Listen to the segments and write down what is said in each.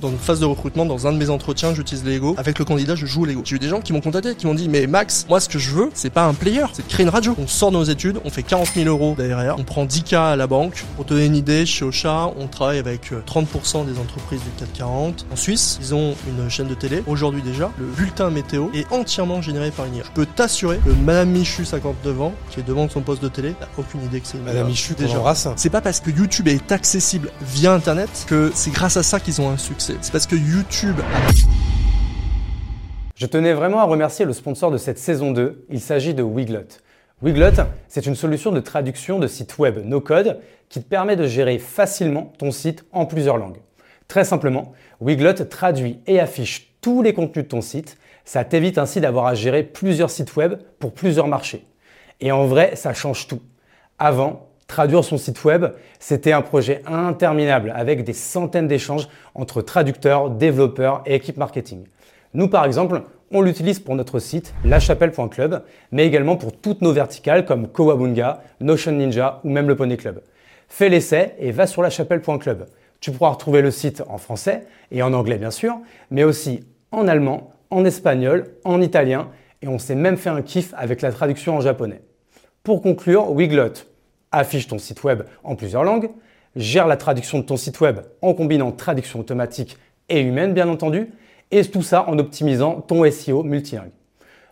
Dans une phase de recrutement, dans un de mes entretiens, j'utilise les Lego. Avec le candidat, je joue au Lego. J'ai eu des gens qui m'ont contacté, qui m'ont dit, mais Max, moi, ce que je veux, c'est pas un player, c'est de créer une radio. On sort de nos études, on fait 40 000 euros derrière, on prend 10K à la banque. Pour te donner une idée, chez Ocha, on travaille avec 30% euh, des entreprises du CAC 40. En Suisse, ils ont une chaîne de télé. Aujourd'hui déjà, le bulletin météo est entièrement généré par une IA. Je peux t'assurer que Madame Michu, 59 ans, qui est devant son poste de télé, n'a aucune idée que c'est une Madame. Michu, déjà. déjà. C'est pas parce que YouTube est accessible via Internet que c'est grâce à ça qu'ils ont un succès. C'est parce que YouTube Je tenais vraiment à remercier le sponsor de cette saison 2. Il s'agit de Wiglot. Wiglot, c'est une solution de traduction de site web no-code qui te permet de gérer facilement ton site en plusieurs langues. Très simplement, Wiglot traduit et affiche tous les contenus de ton site. Ça t'évite ainsi d'avoir à gérer plusieurs sites web pour plusieurs marchés. Et en vrai, ça change tout. Avant, traduire son site web, c'était un projet interminable avec des centaines d'échanges entre traducteurs, développeurs et équipes marketing. Nous, par exemple, on l'utilise pour notre site lachapelle.club, mais également pour toutes nos verticales comme Kowabunga, Notion Ninja ou même le Pony Club. Fais l'essai et va sur lachapelle.club. Tu pourras retrouver le site en français et en anglais bien sûr, mais aussi en allemand, en espagnol, en italien et on s'est même fait un kiff avec la traduction en japonais. Pour conclure, Wiglot affiche ton site web en plusieurs langues, gère la traduction de ton site web en combinant traduction automatique et humaine bien entendu, et tout ça en optimisant ton SEO multilingue.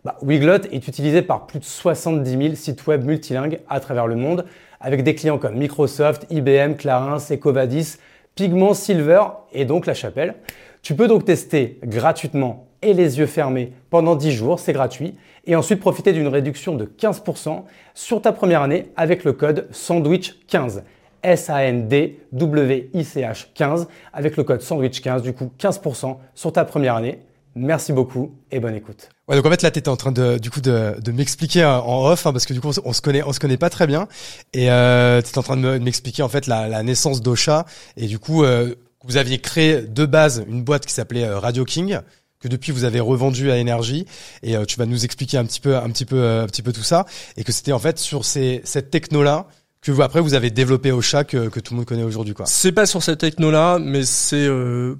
Bah, Wiglot est utilisé par plus de 70 000 sites web multilingues à travers le monde, avec des clients comme Microsoft, IBM, Clarins, Ecovadis, Pigment, Silver et donc La Chapelle. Tu peux donc tester gratuitement et les yeux fermés pendant 10 jours, c'est gratuit, et ensuite profiter d'une réduction de 15% sur ta première année avec le code SANDWICH15. S-A-N-D-W-I-C-H 15 avec le code SANDWICH15, du coup 15% sur ta première année. Merci beaucoup et bonne écoute. Ouais, donc en fait là t'étais en train de du coup de, m'expliquer euh, en off hein, parce que du coup on, se- on se connaît on se connaît pas très bien et euh, t'étais en train de me- de m'expliquer en fait la, naissance d'Ocha et du coup euh, vous aviez créé de base une boîte qui s'appelait Radio King que depuis vous avez revendu à Énergie et euh, tu vas nous expliquer un petit peu un petit peu euh, un petit peu tout ça et que c'était en fait sur ces cette techno là que vous après vous avez développé Ocha que, que tout le monde connaît aujourd'hui quoi. C'est pas sur cette techno-là, mais c'est euh,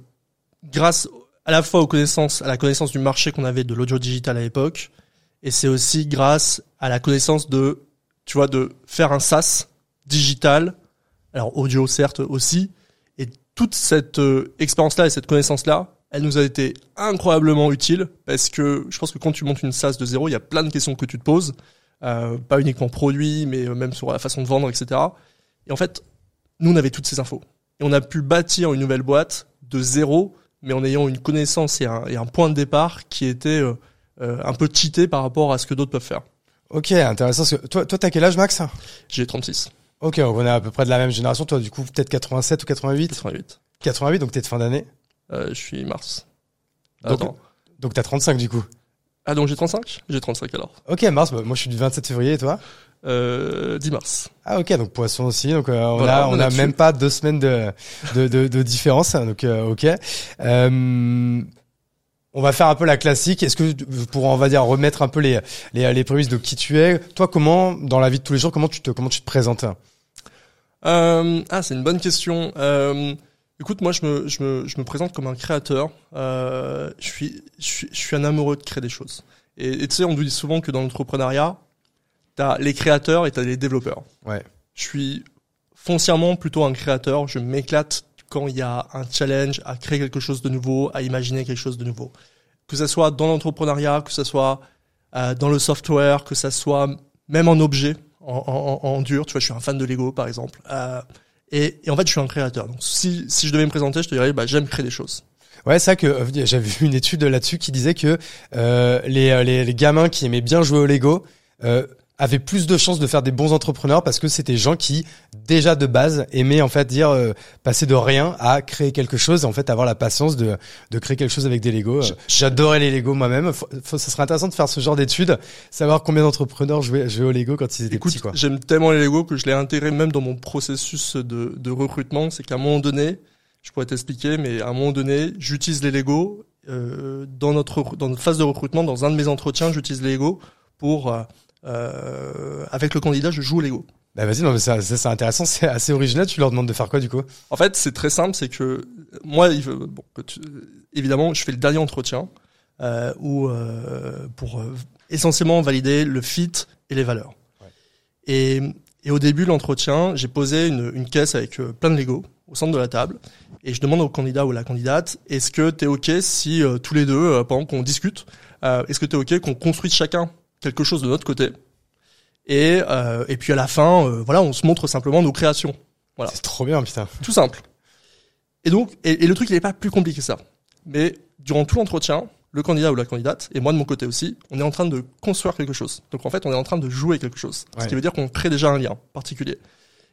grâce à la fois aux connaissances, à la connaissance du marché qu'on avait de l'audio digital à l'époque, et c'est aussi grâce à la connaissance de, tu vois, de faire un SaaS digital, alors audio certes aussi, et toute cette euh, expérience-là et cette connaissance-là, elle nous a été incroyablement utile parce que je pense que quand tu montes une SaaS de zéro, il y a plein de questions que tu te poses, euh, pas uniquement produit, mais euh, même sur la façon de vendre, etc. Et en fait, nous, on avait toutes ces infos. Et on a pu bâtir une nouvelle boîte de zéro, mais en ayant une connaissance et un, et un point de départ qui était euh, euh, un peu cheaté par rapport à ce que d'autres peuvent faire. Ok intéressant. Parce que toi toi t'as quel âge Max? J'ai 36, Ok on est à peu près de la même génération toi du coup peut-être 87 ou 88 88. 88 donc t'es de fin d'année je suis mars. Donc- Attends. donc t'as 35 du coup. Ah donc j'ai 35 J'ai 35 alors. Ok, mars, bah, moi je suis du 27 février et toi? Euh, 10 mars. Ah ok, donc poisson aussi, donc euh, on Voilà, a on on a même pas deux semaines de de, de, de différence, hein, donc euh, ok. Euh, on va faire un peu la classique. Est-ce que pour on va dire remettre un peu les les les prémices de qui tu es, toi comment dans la vie de tous les jours comment tu te comment tu te présentes? Euh, ah, c'est une bonne question. Écoute, moi, je me, je me, je me présente comme un créateur. Euh, je suis, je suis, je suis un amoureux de créer des choses. Et tu sais, on nous dit souvent que dans l'entrepreneuriat, t'as les créateurs et t'as les développeurs. Ouais. Je suis foncièrement plutôt un créateur. Je m'éclate quand il y a un challenge à créer quelque chose de nouveau, à imaginer quelque chose de nouveau. Que ça soit dans l'entrepreneuriat, que ça soit euh, dans le software, que ça soit même en objet, en, en, en en dur. Tu vois, je suis un fan de Lego, par exemple. Euh, et, et en fait, je suis un créateur. Donc, si, si je devais me présenter, je te dirais, bah, j'aime créer des choses. Ouais, c'est vrai que euh, j'avais vu une étude là-dessus qui disait que euh, les, les les gamins qui aimaient bien jouer au Lego euh, avaient plus de chances de faire des bons entrepreneurs parce que c'était des gens qui déjà de base aimaient en fait dire euh, passer de rien à créer quelque chose et en fait avoir la patience de de créer quelque chose avec des Lego. Euh, J'adorais les Lego moi-même. Ça serait intéressant de faire ce genre d'études, savoir combien d'entrepreneurs jouaient, jouaient au Lego quand ils étaient Écoute, petits quoi. j'aime tellement les Lego que je l'ai intégré même dans mon processus de, de recrutement. C'est qu'à un moment donné, je pourrais t'expliquer, mais à un moment donné, j'utilise les Lego euh, dans notre dans notre phase de recrutement, dans un de mes entretiens, j'utilise les Lego pour euh, euh, avec le candidat, je joue au Lego. Bah vas-y, non mais ça, ça, c'est intéressant, c'est assez original. Tu leur demandes de faire quoi du coup? En fait, c'est très simple, c'est que moi, il veut- bon, que tu- évidemment, je fais le dernier entretien euh, où euh, pour euh, essentiellement valider le fit et les valeurs. Ouais. Et, et au début de l'entretien, j'ai posé une, une caisse avec euh, plein de Lego au centre de la table et je demande au candidat ou à la candidate est-ce que t'es ok si euh, tous les deux, pendant qu'on discute, euh, est-ce que t'es ok qu'on construise chacun quelque chose de notre côté et, euh, et puis à la fin, euh, voilà, on se montre simplement nos créations. Voilà. C'est trop bien, putain. Tout simple. Et donc, et, et le truc, il n'est pas plus compliqué que ça. Mais durant tout l'entretien, le candidat ou la candidate, et moi de mon côté aussi, on est en train de construire quelque chose. Donc en fait, on est en train de jouer quelque chose. Ce qui veut dire qu'on crée déjà un lien particulier.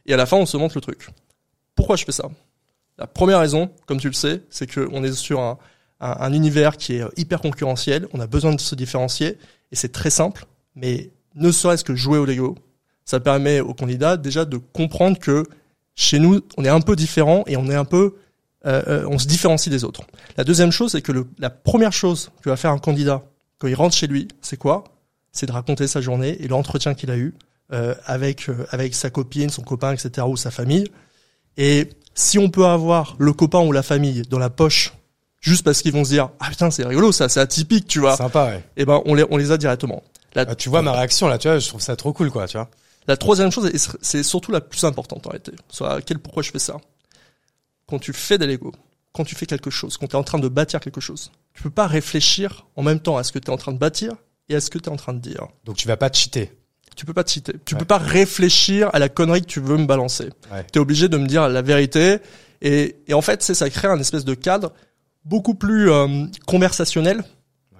Et à la fin, on se montre le truc. Pourquoi je fais ça? La première raison, comme tu le sais, c'est qu'on est sur un, un, un univers qui est hyper concurrentiel. On a besoin de se différencier. Et c'est très simple. Mais ne serait-ce que jouer au Lego, ça permet aux candidats déjà de comprendre que chez nous, on est un peu différent et on est un peu, euh, euh, on se différencie des autres. La deuxième chose, c'est que le, la première chose que va faire un candidat quand il rentre chez lui, c'est quoi? C'est de raconter sa journée et l'entretien qu'il a eu euh, avec euh, avec sa copine, son copain, etc. ou sa famille. Et si on peut avoir le copain ou la famille dans la poche juste parce qu'ils vont se dire ah putain c'est rigolo ça, c'est atypique, tu vois. Sympa, ouais. Et ben on les on les a directement. La, Ah, tu vois ma réaction là, tu vois, je trouve ça trop cool, quoi, tu vois. la troisième chose, et c'est surtout la plus importante en réalité, sur laquelle pourquoi je fais ça. Quand tu fais des Lego, quand tu fais quelque chose, quand tu es en train de bâtir quelque chose, tu peux pas réfléchir en même temps à ce que tu es en train de bâtir et à ce que tu es en train de dire. Donc tu vas pas te cheater. Tu peux pas te citer. Tu Ouais. peux pas réfléchir à la connerie que tu veux me balancer. Ouais. Tu es obligé de me dire la vérité. Et, et en fait, c'est ça crée un espèce de cadre beaucoup plus euh, conversationnel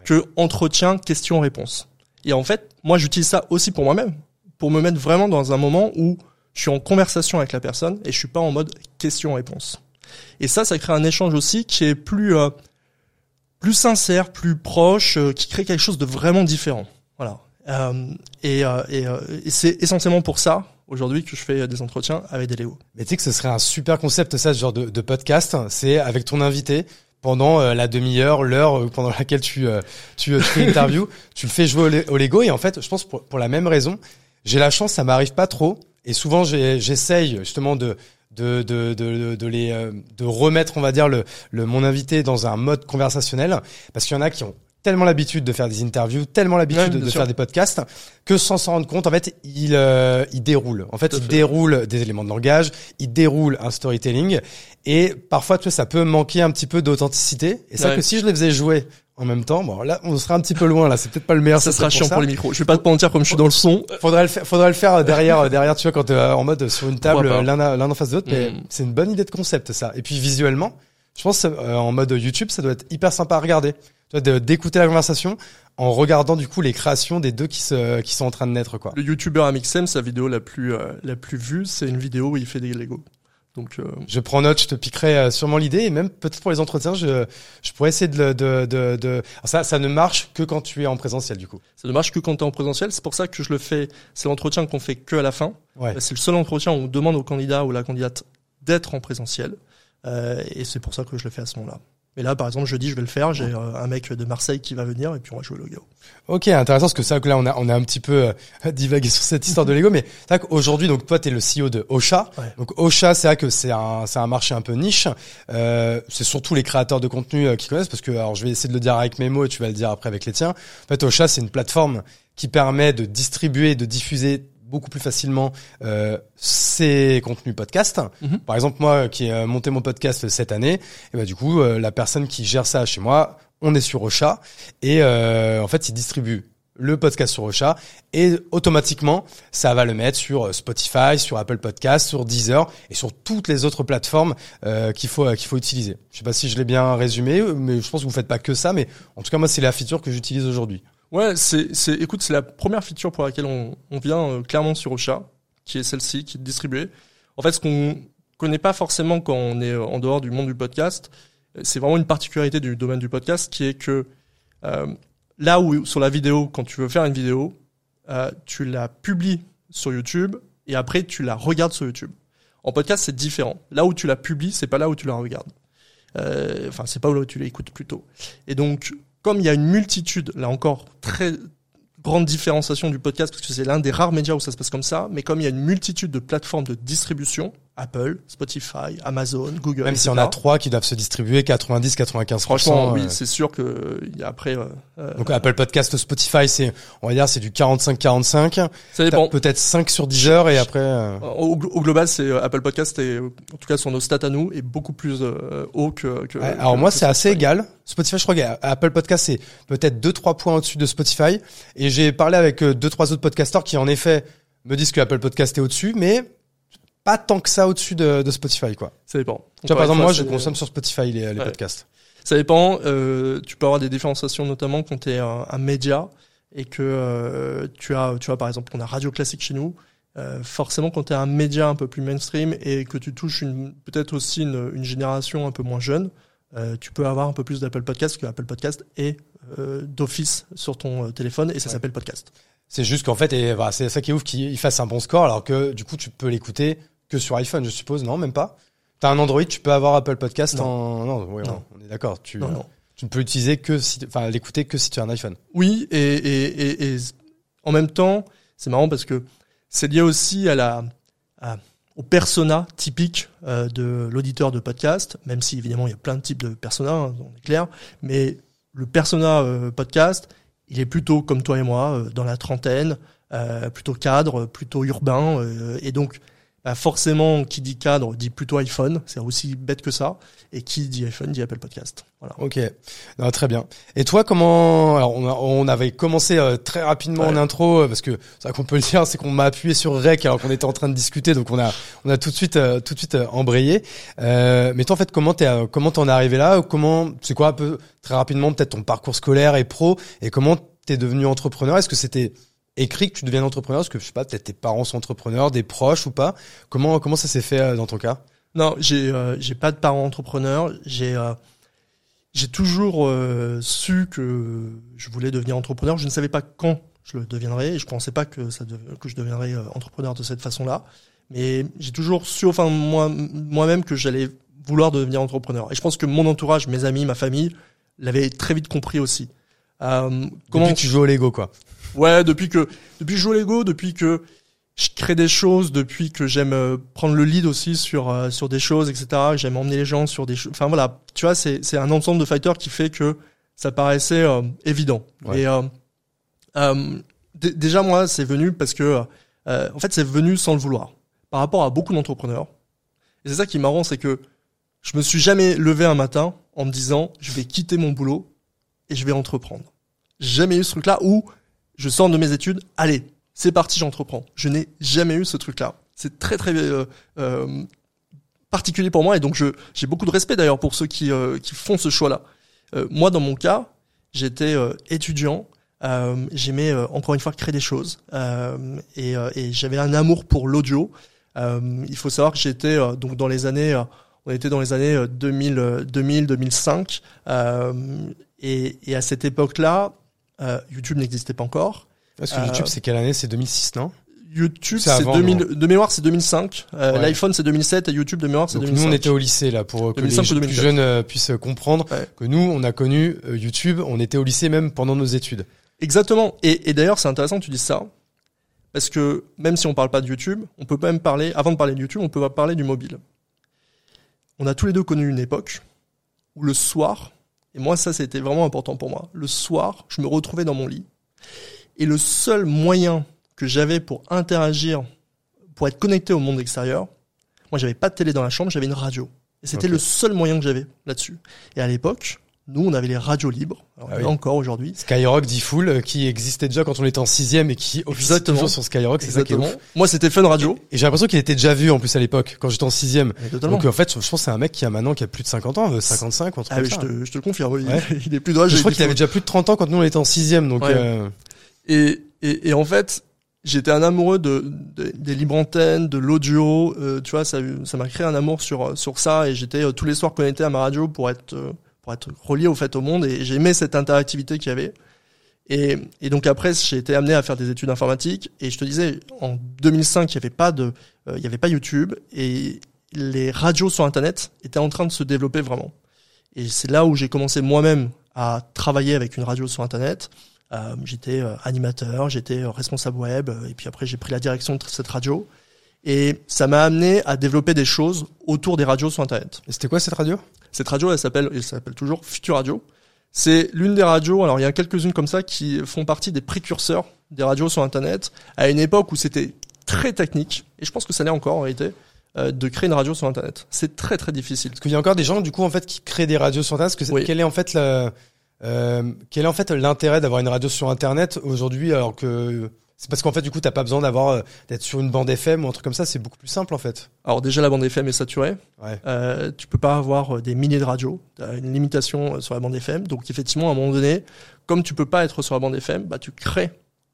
que entretien, question-réponse. Et en fait, moi, j'utilise ça aussi pour moi-même, pour me mettre vraiment dans un moment où je suis en conversation avec la personne et je suis pas en mode question-réponse. Et ça, ça crée un échange aussi qui est plus euh, plus sincère, plus proche, euh, qui crée quelque chose de vraiment différent. Voilà. Euh, et euh, et, euh, et c'est essentiellement pour ça aujourd'hui que je fais des entretiens avec des Léo. Mais tu sais que ce serait un super concept, ça, ce genre de, de podcast. C'est avec ton invité pendant euh, la demi-heure, l'heure euh, pendant laquelle tu euh, tu, tu fais l'interview, tu le fais jouer au, le- au Lego. Et en fait, je pense pour, pour la même raison, j'ai la chance, ça m'arrive pas trop. Et souvent j'essaye justement de de de de, de les de remettre, on va dire le le mon invité dans un mode conversationnel. Parce qu'il y en a qui ont tellement l'habitude de faire des interviews, tellement l'habitude Ouais, de, sûr. faire des podcasts que sans s'en rendre compte, en fait, il euh, il déroule. En fait, Tout il fait. déroule des éléments de langage, il déroule un storytelling et parfois, tu vois, ça peut manquer un petit peu d'authenticité. Et c'est vrai Ouais. que si je les faisais jouer en même temps, bon, là, on serait un petit peu loin. Là, c'est peut-être pas le meilleur. Ça sera chiant ça. pour les micros. Je vais pas te mentir comme je suis dans le son. Faudrait le faire, faudrait le faire derrière, derrière, tu vois, quand euh, en mode sur une table, l'un l'un en face de l'autre. Mais Mm. c'est une bonne idée de concept, ça. Et puis visuellement, je pense euh, en mode YouTube, ça doit être hyper sympa à regarder. D'écouter la conversation en regardant du coup les créations des deux qui se, qui sont en train de naître, quoi. Le youtubeur Amixem, sa vidéo la plus euh, la plus vue, c'est une vidéo où il fait des Lego. Donc euh, Je prends note, je te piquerai euh, sûrement l'idée et même peut-être pour les entretiens, je, je pourrais essayer de, de, de, de... Alors ça, ça ne marche que quand tu es en présentiel du coup. ça ne marche que quand tu es en présentiel. C'est pour ça que je le fais. C'est l'entretien qu'on fait que à la fin. Ouais. C'est le seul entretien où on demande au candidat ou la candidate d'être en présentiel. Euh, et c'est pour ça que je le fais à ce moment-là. Mais là, par exemple, jeudi, je vais le faire. J'ai euh, un mec de Marseille qui va venir et puis on va jouer au Lego. Ok, intéressant parce que ça, là, on a, on a un petit peu euh, divagué sur cette histoire de Lego, mais c'est vrai qu'aujourd'hui, donc toi, t'es le CEO de Ocha. Ouais. Donc Ocha, c'est vrai que c'est un, c'est un marché un peu niche. Euh, c'est surtout les créateurs de contenu euh, qui connaissent parce que, alors, je vais essayer de le dire avec mes mots et tu vas le dire après avec les tiens. En fait, Ocha, c'est une plateforme qui permet de distribuer, de diffuser beaucoup plus facilement euh, ses contenus podcast. Mhm. Par exemple, moi qui ai euh, monté mon podcast cette année, et bah, du coup, euh, la personne qui gère ça chez moi, on est sur Ocha et euh, en fait, il distribue le podcast sur Ocha et automatiquement, ça va le mettre sur euh, Spotify, sur Apple Podcast, sur Deezer et sur toutes les autres plateformes euh, qu'il faut euh, qu'il faut utiliser. Je sais pas si je l'ai bien résumé, mais je pense que vous faites pas que ça, mais en tout cas moi c'est la feature que j'utilise aujourd'hui. Ouais, c'est, c'est, écoute, c'est la première feature pour laquelle on, on vient euh, clairement sur Ocha, qui est celle-ci, qui est distribuée. En fait, ce qu'on connaît pas forcément quand on est euh, en dehors du monde du podcast, euh, c'est vraiment une particularité du domaine du podcast, qui est que là où sur la vidéo, quand tu veux faire une vidéo, tu la publies sur YouTube et après tu la regardes sur YouTube. En podcast, c'est différent. Là où tu la publies, c'est pas là où tu la regardes. Enfin, c'est pas là où tu l'écoutes plutôt. Et donc, comme il y a une multitude, là encore, très grande différenciation du podcast parce que c'est l'un des rares médias où ça se passe comme ça. Mais comme il y a une multitude de plateformes de distribution, Apple, Spotify, Amazon, Google, Même si etc. on a trois qui doivent se distribuer 90, 95 Franchement, oui, euh, c'est sûr que il y a après, euh, euh, Donc Apple Podcast, Spotify, c'est on va dire c'est du 45-45. ça dépend. Peut-être 5 sur 10 heures et après. euh, Au, au global, c'est euh, Apple Podcast et euh, en tout cas sur nos stats à nous est beaucoup plus euh, haut que. que Ouais, alors que- moi c'est assez égal. Spotify, je crois qu'Apple Podcast c'est peut-être deux trois points au-dessus de Spotify. Et j'ai parlé avec euh, deux trois autres podcasteurs qui en effet me disent que Apple Podcast est au-dessus, mais pas tant que ça au-dessus de, de Spotify quoi. Ça dépend. Tu vois, par exemple moi je consomme sur Spotify les, les Ouais. podcasts. Ça dépend. Euh, tu peux avoir des différenciations notamment quand tu es un, un média et que euh, tu as, tu vois, par exemple, on a Radio Classique chez nous. Euh, forcément, quand tu es un média un peu plus mainstream et que tu touches une, peut-être aussi une, une génération un peu moins jeune, euh, tu peux avoir un peu plus d'Apple Podcast que Apple Podcast est euh, d'office sur ton euh, téléphone et ça Ouais. s'appelle podcast. C'est juste qu'en fait et voilà, c'est ça qui est ouf qu'il fasse un bon score alors que du coup tu peux l'écouter que sur iPhone je suppose non même pas. T'as un Android tu peux avoir Apple Podcast Non. en non, ouais, Non. on est d'accord tu Non, non. tu ne peux l'utiliser que si enfin l'écouter que si tu as un iPhone. Oui, et, et, et, et en même temps, c'est marrant parce que c'est lié aussi à la, à- au persona typique euh, de l'auditeur de podcast, même si évidemment il y a plein de types de personas, hein, on est clair, mais le persona euh, podcast, il est plutôt comme toi et moi, euh, dans la trentaine, plutôt cadre, plutôt urbain, et donc forcément qui dit cadre dit plutôt iPhone, c'est aussi bête que ça, et qui dit iPhone dit Apple Podcast. Voilà. Ok, non, très bien. Et toi, comment Alors, on, a- on avait commencé euh, très rapidement en intro euh, parce que ça qu'on peut le dire, c'est qu'on m'a appuyé sur rec alors qu'on était en train de discuter, donc on a on a tout de suite euh, tout de suite euh, embrayé. Euh, mais toi, en fait, comment t'es euh, comment t'en es arrivé là? Comment c'est quoi un peu très rapidement peut-être ton parcours scolaire et pro? Et comment t'es devenu entrepreneur? Est-ce que c'était écrit que tu deviens entrepreneur Est-ce que je sais pas, peut-être tes parents sont entrepreneurs, des proches ou pas Comment comment ça s'est fait euh, dans ton cas? Non, j'ai euh, j'ai pas de parents entrepreneurs. J'ai euh, j'ai toujours euh, su que je voulais devenir entrepreneur. Je ne savais pas quand je le deviendrais et je pensais pas que ça dev- que je deviendrais euh, entrepreneur de cette façon-là. Mais j'ai toujours su, enfin moi moi-même que j'allais vouloir devenir entrepreneur. Et je pense que mon entourage, mes amis, ma famille, l'avaient très vite compris aussi. Euh, Comment tu joues au Lego quoi Ouais, depuis que depuis que je joue au Lego, depuis que je crée des choses, depuis que j'aime euh, prendre le lead aussi sur euh, sur des choses, etc. J'aime emmener les gens sur des choses. Enfin voilà, tu vois, c'est c'est un ensemble de facteurs qui fait que ça paraissait euh, évident. Ouais. Et euh, euh, déjà moi, c'est venu parce que euh, en fait, c'est venu sans le vouloir. Par rapport à beaucoup d'entrepreneurs. Et c'est ça qui est marrant, c'est que je me suis jamais levé un matin en me disant je vais quitter mon boulot et je vais entreprendre. J'ai jamais eu ce truc-là où je sors de mes études, allez, c'est parti, j'entreprends. Je n'ai jamais eu ce truc-là. C'est très très euh, euh, particulier pour moi et donc j'ai beaucoup de respect d'ailleurs pour ceux qui euh, qui font ce choix-là. Euh, moi, dans mon cas, j'étais euh, étudiant. J'aimais encore une fois créer des choses et, et j'avais un amour pour l'audio. Il faut savoir que j'étais donc dans les années, on était dans les années euh, 2000, euh, 2000, 2005 euh, et, et à cette époque-là, euh, YouTube n'existait pas encore. Parce que Euh, YouTube, c'est quelle année? C'est 2006, non? YouTube, C'est c'est avant, 2000, non? de mémoire, c'est 2005. Euh, Ouais. L'iPhone, c'est 2007 et YouTube de mémoire, c'est Donc 2005. nous, on était au lycée là pour que 2005 les plus 2004. jeunes euh, puissent comprendre Ouais. que nous, on a connu euh, YouTube. On était au lycée même pendant nos études. Exactement. Et, et d'ailleurs, c'est intéressant que tu dises ça. Parce que même si on parle pas de YouTube, on peut même parler, avant de parler de YouTube, on peut parler du mobile. On a tous les deux connu une époque où le soir, et moi ça c'était vraiment important pour moi, le soir, je me retrouvais dans mon lit. Et le seul moyen que j'avais pour interagir, pour être connecté au monde extérieur, moi j'avais pas de télé dans la chambre, j'avais une radio. Et c'était le seul moyen que j'avais là-dessus. Et à l'époque, nous on avait les radios libres, alors, Ah oui. encore aujourd'hui. Skyrock D-Full, euh, qui existait déjà quand on était en sixième et qui officie toujours sur Skyrock. C'est ça qui est. Moi, c'était Fun Radio. Et j'ai l'impression qu'il était déjà vu en plus à l'époque quand j'étais en sixième. Donc euh, en fait, je pense que c'est un mec qui a maintenant qui a plus de 50 ans, euh, 55 ou un truc ah comme oui, je ça. te, je te le confirme. Ouais. Il est plus d'âge. Je crois qu'il avait déjà plus de 30 ans quand nous on était en sixième. Donc Ouais. euh, Et, et, et en fait, j'étais un amoureux de, de- des libres antennes, de l'audio. euh, tu vois, ça ça m'a créé un amour sur sur ça. Et j'étais euh, tous les soirs connecté à ma radio pour être euh, pour être relié au fait au monde. Et j'aimais cette interactivité qu'il y avait. Et, et donc après, j'ai été amené à faire des études informatiques. Et je te disais, en 2005, il y avait pas de, euh, il y avait pas YouTube et les radios sur Internet étaient en train de se développer vraiment. Et c'est là où j'ai commencé moi-même à travailler avec une radio sur Internet. Euh, j'étais euh, animateur, j'étais responsable web, et puis après j'ai pris la direction de cette radio. Et ça m'a amené à développer des choses autour des radios sur Internet. Et c'était quoi cette radio? Cette radio, elle s'appelle, elle s'appelle toujours Future Radio. C'est l'une des radios. Alors il y a quelques-unes comme ça qui font partie des précurseurs des radios sur Internet à une époque où c'était très technique. Et je pense que ça l'est encore en réalité euh, de créer une radio sur Internet. C'est très très difficile. Parce qu'il y a encore des gens du coup en fait qui créent des radios sur internet. Parce que c'est- Oui. quel est en fait le, euh, quel est en fait l'intérêt d'avoir une radio sur internet aujourd'hui alors que c'est parce qu'en fait du coup t'as pas besoin d'avoir euh, d'être sur une bande FM ou un truc comme ça. C'est beaucoup plus simple en fait. Alors déjà la bande FM est saturée. Ouais. Euh, tu peux pas avoir euh, des milliers de radios. Tu as une limitation euh, sur la bande FM. Donc effectivement, à un moment donné, comme tu peux pas être sur la bande FM, bah tu crées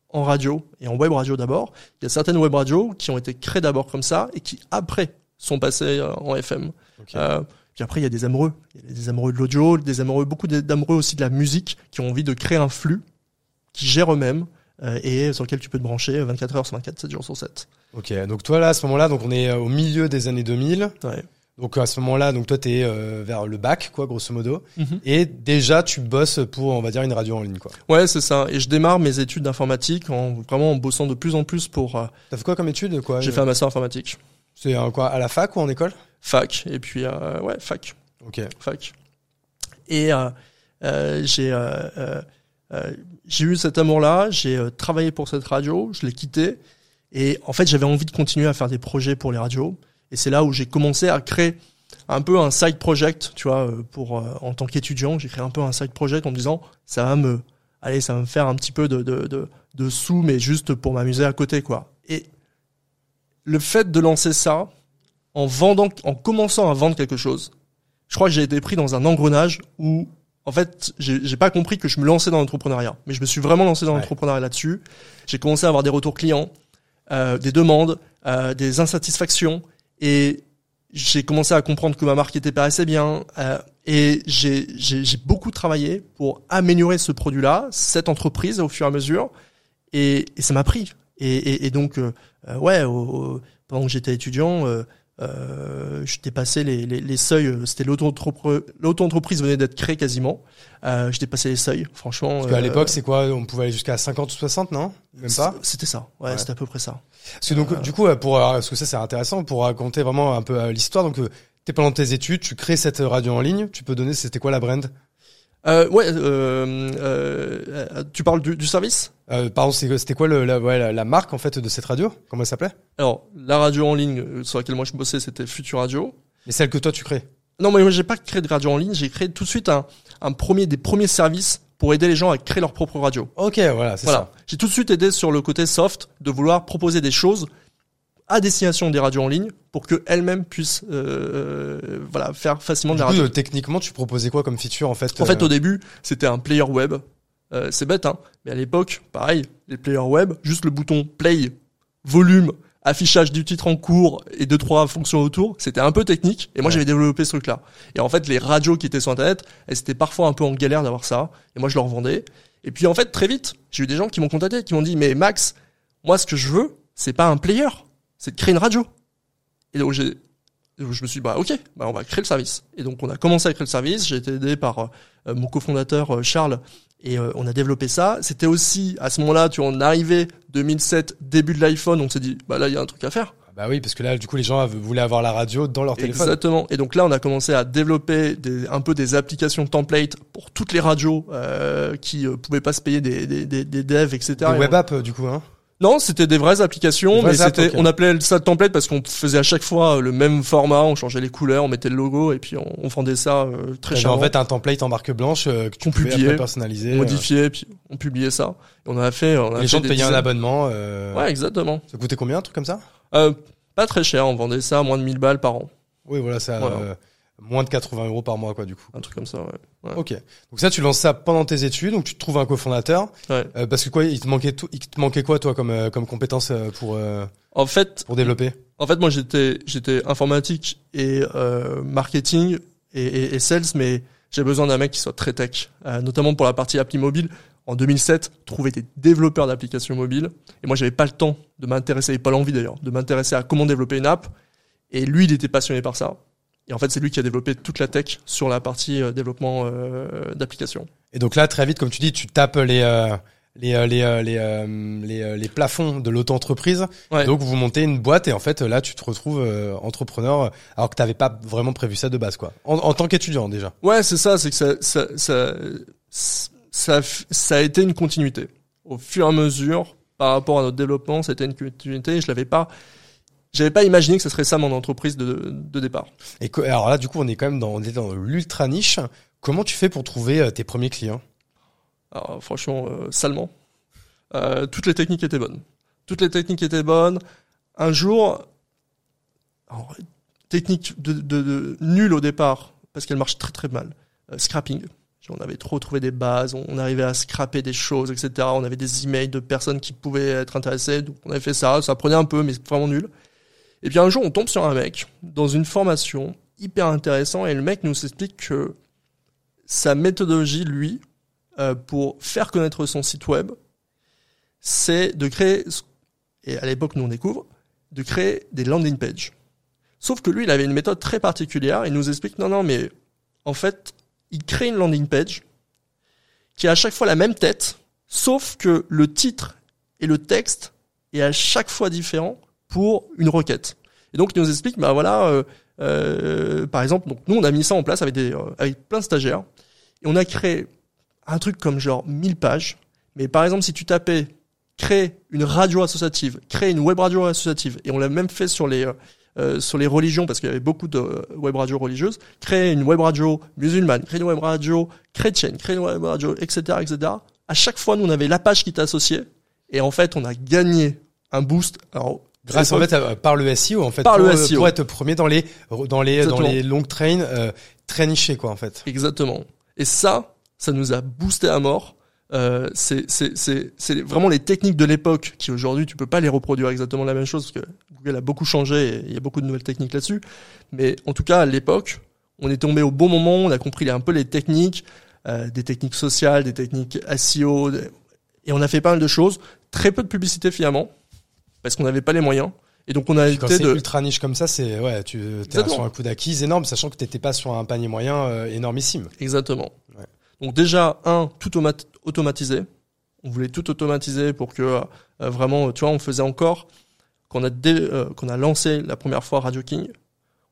en radio et en web radio d'abord. Il y a certaines web radios qui ont été créées d'abord comme ça et qui après sont passées en FM. Ok. Euh, puis après, il y a des amoureux. Il y a des amoureux de l'audio, des amoureux, beaucoup d'amoureux aussi de la musique qui ont envie de créer un flux qui gèrent eux-mêmes et sur lequel tu peux te brancher 24 heures sur 24, 7 jours sur 7. Ok. Donc toi là à ce moment-là donc on est euh, au milieu des années 2000. Ouais. Donc à ce moment-là donc toi t'es euh, vers le bac quoi grosso modo. Et déjà tu bosses pour on va dire une radio en ligne quoi. Ouais, c'est ça. Et je démarre mes études d'informatique en vraiment en bossant de plus en plus pour. euh, T'as fait quoi comme étude quoi J'ai fait un master informatique, C'est un quoi à la fac ou en école? Fac, et puis euh, ouais, fac, Ok. fac. Et euh, euh, j'ai euh, euh, euh, j'ai eu cet amour-là. J'ai euh, travaillé pour cette radio. Je l'ai quitté. Et en fait, j'avais envie de continuer à faire des projets pour les radios. Et c'est là où j'ai commencé à créer un peu un side project, tu vois, euh, pour euh, en tant qu'étudiant, j'ai créé un peu un side project en me disant ça va me allez, ça va me faire un petit peu de de de, de sous mais juste pour m'amuser à côté quoi. Et le fait de lancer ça en vendant en commençant à vendre quelque chose, je crois que j'ai été pris dans un engrenage où en fait, j'ai pas compris que je me lançais dans l'entrepreneuriat, mais je me suis vraiment lancé dans Ouais. l'entrepreneuriat là-dessus. J'ai commencé à avoir des retours clients, euh, des demandes, euh, des insatisfactions, et j'ai commencé à comprendre que ma marque était pas assez bien, euh, et j'ai beaucoup travaillé pour améliorer ce produit-là, cette entreprise au fur et à mesure, et, et ça m'a pris. Et, et, et donc, euh, euh, ouais, au- au- pendant que j'étais étudiant, euh, euh, je dépassais les, les, les seuils. euh, C'était l'auto-entreprise venait d'être créée quasiment. Euh, je dépassais les seuils, franchement. Parce qu'à euh, l'époque c'est quoi? On pouvait aller jusqu'à 50 ou 60 non? Même pas? C'était ça. Ouais, Ouais. c'était à peu près ça. Parce que donc du coup euh, pour euh, parce que ça c'est intéressant pour raconter vraiment un peu euh, l'histoire donc euh, t'es pendant tes études tu crées cette radio en ligne tu peux donner c'était quoi la brand? Euh, ouais, euh, euh, euh, tu parles du, du service? Euh, pardon c'était quoi le, la, ouais, la, la marque en fait de cette radio? Comment elle s'appelait? Alors, la radio en ligne sur laquelle moi je bossais, c'était Future Radio. et celle que toi tu crées? Non, mais moi j'ai pas créé de radio en ligne, j'ai créé tout de suite un, un premier des premiers services pour aider les gens à créer leur propre radio. ok voilà c'est Voilà. J'ai tout de suite aidé sur le côté soft de vouloir proposer des choses à destination des radios en ligne pour que elles-mêmes puissent euh, euh, voilà faire facilement de la radio. techniquement tu proposais quoi comme feature en fait En fait, euh, au début, c'était un player web. Euh, c'est bête, hein. Mais à l'époque, pareil, les players web, juste le bouton play, volume, affichage du titre en cours et deux trois fonctions autour, c'était un peu technique. Et moi, Ouais. j'avais développé ce truc-là. Et en fait, les radios qui étaient sur Internet, elles étaient parfois un peu en galère d'avoir ça. Et moi, je leur vendais. Et puis, en fait, très vite, j'ai eu des gens qui m'ont contacté, qui m'ont dit, mais Max, moi, ce que je veux, c'est pas un player, c'est de créer une radio. Et donc, j'ai, je me suis dit, bah, ok, bah, on va créer le service. Et donc, on a commencé à créer le service. J'ai été aidé par euh, mon cofondateur euh, Charles et euh, on a développé ça. C'était aussi à ce moment-là, tu vois, on arrivait 2007, début de l'iPhone, on s'est dit bah là il y a un truc à faire. ah bah oui parce que là du coup les gens voulaient avoir la radio dans leur téléphone Exactement. Et donc là on a commencé à développer des, un peu des applications template pour toutes les radios euh, qui pouvaient pas se payer des, des, des, des devs, etc. des Et web apps du coup hein Non, c'était des vraies applications, Des vraies mais c'était, on appelait ça template parce qu'on faisait à chaque fois le même format, on changeait les couleurs, on mettait le logo et puis on, on vendait ça euh, très cher. en fait un template en marque blanche euh, que tu pouvais publiait, personnaliser euh, modifié, puis on publiait ça. Et on a fait, on a les fait gens payaient un abonnement euh, Ouais, exactement. ça coûtait combien un truc comme ça? Euh, pas très cher, on vendait ça à moins de 1000 balles par an. oui voilà ça Voilà. Moins de 80 euros par mois quoi du coup Un truc comme ça, ouais. Ouais. Ok. Donc ça, tu lances ça pendant tes études, donc tu te trouves un cofondateur. Ouais. Euh, parce que quoi, il te manquait tout, il te manquait quoi toi comme euh, comme compétence euh, pour euh, En fait, pour développer? en fait, moi j'étais j'étais informatique et euh, marketing et, et, et sales, mais j'ai besoin d'un mec qui soit très tech, euh, notamment pour la partie appli mobile. En 2007, trouver des développeurs d'applications mobiles. Et moi, j'avais pas le temps de m'intéresser, et pas l'envie d'ailleurs, de m'intéresser à comment développer une app. Et lui, il était passionné par ça. Et en fait, c'est lui qui a développé toute la tech sur la partie euh, développement euh, d'applications. Et donc là, très vite, comme tu dis, tu tapes les euh, les les les les, les plafonds de l'auto-entreprise. Ouais. Donc vous montez une boîte et en fait là tu te retrouves euh, entrepreneur alors que t'avais pas vraiment prévu ça de base quoi. En, en tant qu'étudiant déjà. Ouais, c'est ça, c'est que ça, ça, ça, ça, ça a été une continuité. Au fur et à mesure, par rapport à notre développement, c'était une continuité. Je l'avais pas, j'avais pas imaginé que ce serait ça mon entreprise de, de départ. Et que- alors là du coup on est quand même dans on est dans l'ultra niche. Comment tu fais pour trouver euh, tes premiers clients? Alors, franchement, euh, salement. Euh, toutes les techniques étaient bonnes. Toutes les techniques étaient bonnes. Un jour, alors, technique de, de, de nulle au départ, parce qu'elle marche très très mal. Euh, scrapping. On avait trop trouvé des bases, on, on arrivait à scraper des choses, etc. On avait des emails de personnes qui pouvaient être intéressées, donc on avait fait ça. Ça prenait un peu, mais c'est vraiment nul. Et puis un jour, on tombe sur un mec dans une formation hyper intéressant, et le mec nous explique que sa méthodologie, lui, euh, pour faire connaître son site web, c'est de créer, et à l'époque nous on découvre, de créer des landing pages. Sauf que lui, il avait une méthode très particulière, il nous explique, non, non, mais en fait, il crée une landing page qui a à chaque fois la même tête, sauf que le titre et le texte est à chaque fois différent pour une requête. Et donc il nous explique, bah voilà, euh, euh, par exemple, donc nous on a mis ça en place avec des, euh, avec plein de stagiaires, et on a créé un truc comme genre 1000 pages. Mais par exemple, si tu tapais créer une radio associative, créer une web radio associative, et on l'a même fait sur les euh, euh, sur les religions parce qu'il y avait beaucoup de euh, web radios religieuses, créer une web radio musulmane, créer une web radio chrétienne, créer une web radio, etc., etc. À chaque fois, nous on avait la page qui était et en fait, on a gagné un boost. Alors Grâce en fait à- par le SEO en fait Par pour, le euh, SEO. pour être premier dans les dans les dans les longues trains euh, très nichés quoi en fait. Exactement. Et ça, ça nous a boosté à mort. Euh, c'est c'est c'est c'est vraiment les techniques de l'époque qui aujourd'hui tu peux pas les reproduire exactement la même chose parce que Google a beaucoup changé et il y a beaucoup de nouvelles techniques là-dessus. Mais en tout cas à l'époque, on est tombé au bon moment, on a compris un peu les techniques, euh, des techniques sociales, des techniques SEO, et on a fait pas mal de choses. Très peu de publicité finalement parce qu'on n'avait pas les moyens. Et donc on a c'est de ultra niche comme ça, c'est ouais, tu Exactement. sur un coup d'acquise énorme, sachant que t'étais pas sur un panier moyen euh, énormissime. Exactement. Ouais. Donc déjà, un, tout automatisé. On voulait tout automatiser pour que euh, vraiment, tu vois, on faisait encore, quand on, a dé- euh, quand on a lancé la première fois Radio King,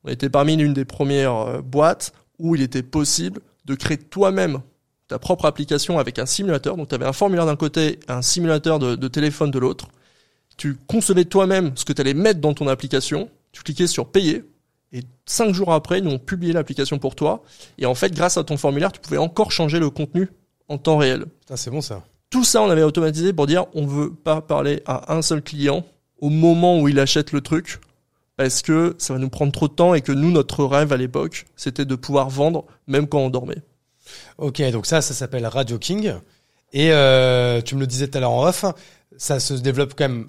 on était parmi l'une des premières euh, boîtes où il était possible de créer toi-même ta propre application avec un simulateur. Donc tu avais un formulaire d'un côté un simulateur de, de téléphone de l'autre. Tu concevais toi-même ce que tu allais mettre dans ton application. Tu cliquais sur payer. Et cinq jours après, nous on publié l'application pour toi. Et en fait, grâce à ton formulaire, tu pouvais encore changer le contenu en temps réel. C'est bon ça. Tout ça, on avait automatisé pour dire on veut pas parler à un seul client au moment où il achète le truc parce que ça va nous prendre trop de temps et que nous, notre rêve à l'époque, c'était de pouvoir vendre même quand on dormait. Ok, donc ça, ça s'appelle Radio King. Et euh, tu me le disais tout à l'heure en off, ça se développe quand même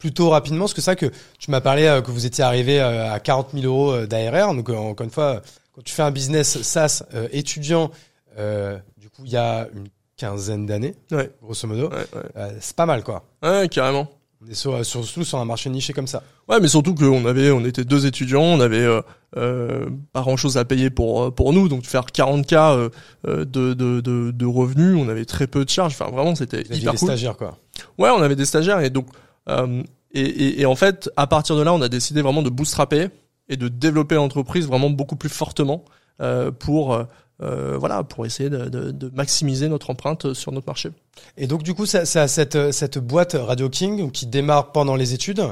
plutôt rapidement. Parce que ça, que tu m'as parlé euh, que vous étiez arrivé euh, à 40 000 euros euh, d'ARR. Donc euh, encore une fois, quand tu fais un business SaaS étudiant, euh, du coup, il y a une quinzaine d'années, Ouais, grosso modo, ouais, ouais. c'est pas mal quoi. Ouais, carrément. On est sur, sur, surtout sur un marché niché comme ça. Ouais, mais surtout qu'on avait, on était deux étudiants, on avait euh, euh, pas grand chose à payer pour pour nous, donc faire 40 k euh, de, de de de revenus, on avait très peu de charges. Enfin, vraiment, c'était hyper des cool. stagiaires quoi. Ouais, on avait des stagiaires et donc euh, et, et, et en fait, à partir de là, on a décidé vraiment de bootstrapper et de développer l'entreprise vraiment beaucoup plus fortement euh, pour euh, voilà pour essayer de, de, de maximiser notre empreinte sur notre marché. Et donc du coup, ça, ça, cette, cette boîte Radio King qui démarre pendant les études,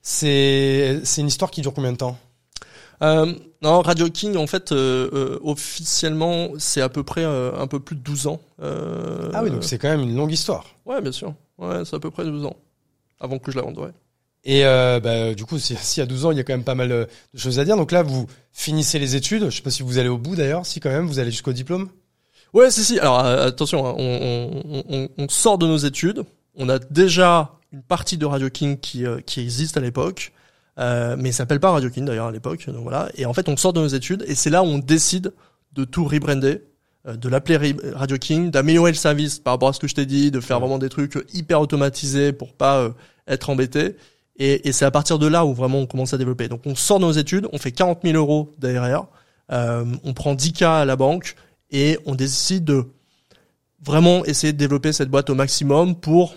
c'est c'est une histoire qui dure combien de temps? Euh, non, Radio King, en fait, euh, euh, officiellement, c'est à peu près un peu plus de 12 ans. Ah oui, donc c'est quand même une longue histoire. Ouais, bien sûr. Ouais, c'est à peu près 12 ans. Avant que je la vende, ouais. Et euh, bah, du coup, si, si à 12 ans, il y a quand même pas mal euh, de choses à dire. Donc là, vous finissez les études. Je sais pas si vous allez au bout d'ailleurs. Si quand même, vous allez jusqu'au diplôme. Ouais, si, si. Alors euh, attention, hein, on, on, on, on sort de nos études. On a déjà une partie de Radio King qui, euh, qui existe à l'époque, mais ça s'appelle pas Radio King d'ailleurs à l'époque. Donc voilà. Et en fait, on sort de nos études et c'est là où on décide de tout rebrander, de l'appeler Radio King, d'améliorer le service par rapport à ce que je t'ai dit, de faire vraiment des trucs hyper automatisés pour pas euh, être embêté. Et, et c'est à partir de là où vraiment on commence à développer. Donc on sort de nos études, on fait 40 000 euros d'ARR, euh, on prend 10K à la banque et on décide de vraiment essayer de développer cette boîte au maximum pour,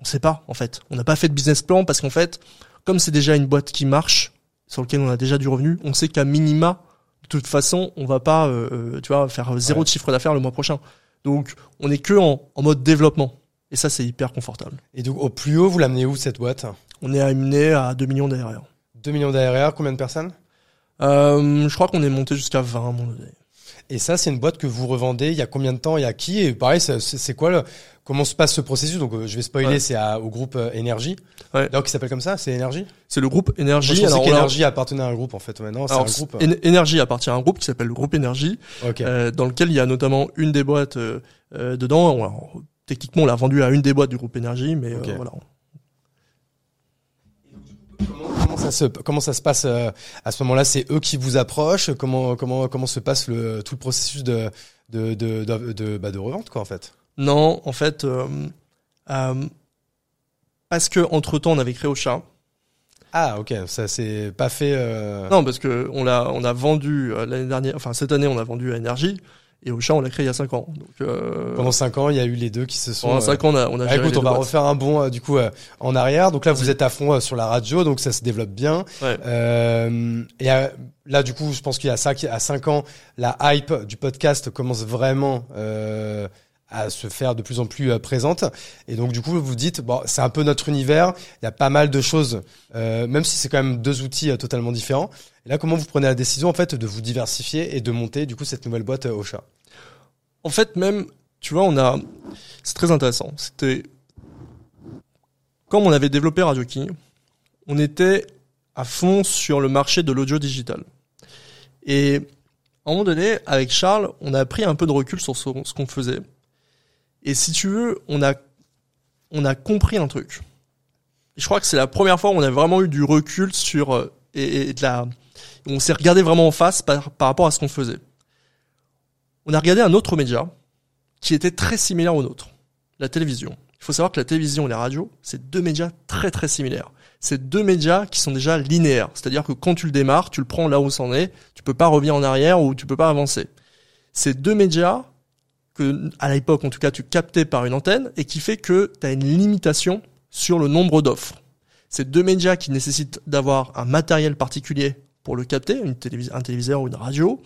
on sait pas en fait, on n'a pas fait de business plan parce qu'en fait, comme c'est déjà une boîte qui marche, sur lequel on a déjà du revenu, on sait qu'à minima, toute façon, on va pas, euh, euh, tu vois, faire zéro Ouais. de chiffre d'affaires le mois prochain. Donc, on est que en, en mode développement. Et ça, c'est hyper confortable. Et donc, au plus haut, vous l'amenez où cette boîte? On est amené à 2 millions d'ARR. 2 millions d'ARR, combien de personnes? Euh, je crois qu'on est monté jusqu'à 20 à un moment donné. Et ça, c'est une boîte que vous revendez il y a combien de temps et à qui? Et pareil, c'est quoi le, comment se passe ce processus Donc, euh, je vais spoiler, Ouais. c'est à- au groupe euh, Énergie. Ouais. Donc, il s'appelle comme ça, c'est Énergie C'est le groupe Énergie. Je pensais Alors, on qu'Énergie appartenait à un groupe, en fait. Maintenant, c'est alors, un groupe. Éne- Énergie appartient à un groupe qui s'appelle le groupe Énergie, Ok. euh, dans lequel il y a notamment une des boîtes euh, euh, dedans. Alors, techniquement, on l'a vendu à une des boîtes du groupe Énergie, mais Ok. euh, voilà. Comment ça se, comment ça se passe euh, à ce moment-là? C'est eux qui vous approchent? Comment, comment, comment se passe le, tout le processus de, de, de, de, de, bah, de revente, quoi, en fait? Non, en fait, euh, euh, parce que entre temps, on avait créé Ocha. Ah, ok, ça c'est pas fait. Euh... Non, parce que on l'a, on a vendu euh, l'année dernière, enfin cette année, on a vendu à Énergie et Ocha, on l'a créé il y a 5 ans. Donc euh, Pendant cinq ans, il y a eu les deux qui se sont. pendant euh, 5 ans, on a, on a Ah, géré écoute, les on deux va boîtes. refaire un bond du coup euh, en arrière. Donc là, vous êtes à fond sur la radio, donc ça se développe bien. Ouais. Euh, et là, du coup, je pense qu'il y a cinq, à cinq ans, la hype du podcast commence vraiment euh, à se faire de plus en plus euh, présente. Et donc, du coup, vous vous dites, bon, c'est un peu notre univers. Il y a pas mal de choses, euh, même si c'est quand même deux outils euh, totalement différents. Et là, comment vous prenez la décision en fait de vous diversifier et de monter du coup cette nouvelle boîte euh, Ocha En fait, même, tu vois, on a, c'est très intéressant. C'était, comme on avait développé Radio King, on était à fond sur le marché de l'audio digital. Et à un moment donné, avec Charles, on a pris un peu de recul sur ce qu'on faisait. Et si tu veux, on a, on a compris un truc. Je crois que c'est la première fois où on a vraiment eu du recul sur euh, et, de la, on s'est regardé vraiment en face par, par rapport à ce qu'on faisait. On a regardé un autre média qui était très similaire au nôtre, la télévision. Il faut savoir que la télévision et la radio, c'est deux médias très très similaires. C'est deux médias qui sont déjà linéaires, c'est-à-dire que quand tu le démarres, tu le prends là où c'en est, tu peux pas revenir en arrière ou tu peux pas avancer. C'est deux médias à l'époque en tout cas, tu captais par une antenne et qui fait que tu as une limitation sur le nombre d'offres. C'est deux médias qui nécessitent d'avoir un matériel particulier pour le capter, une un téléviseur ou une radio,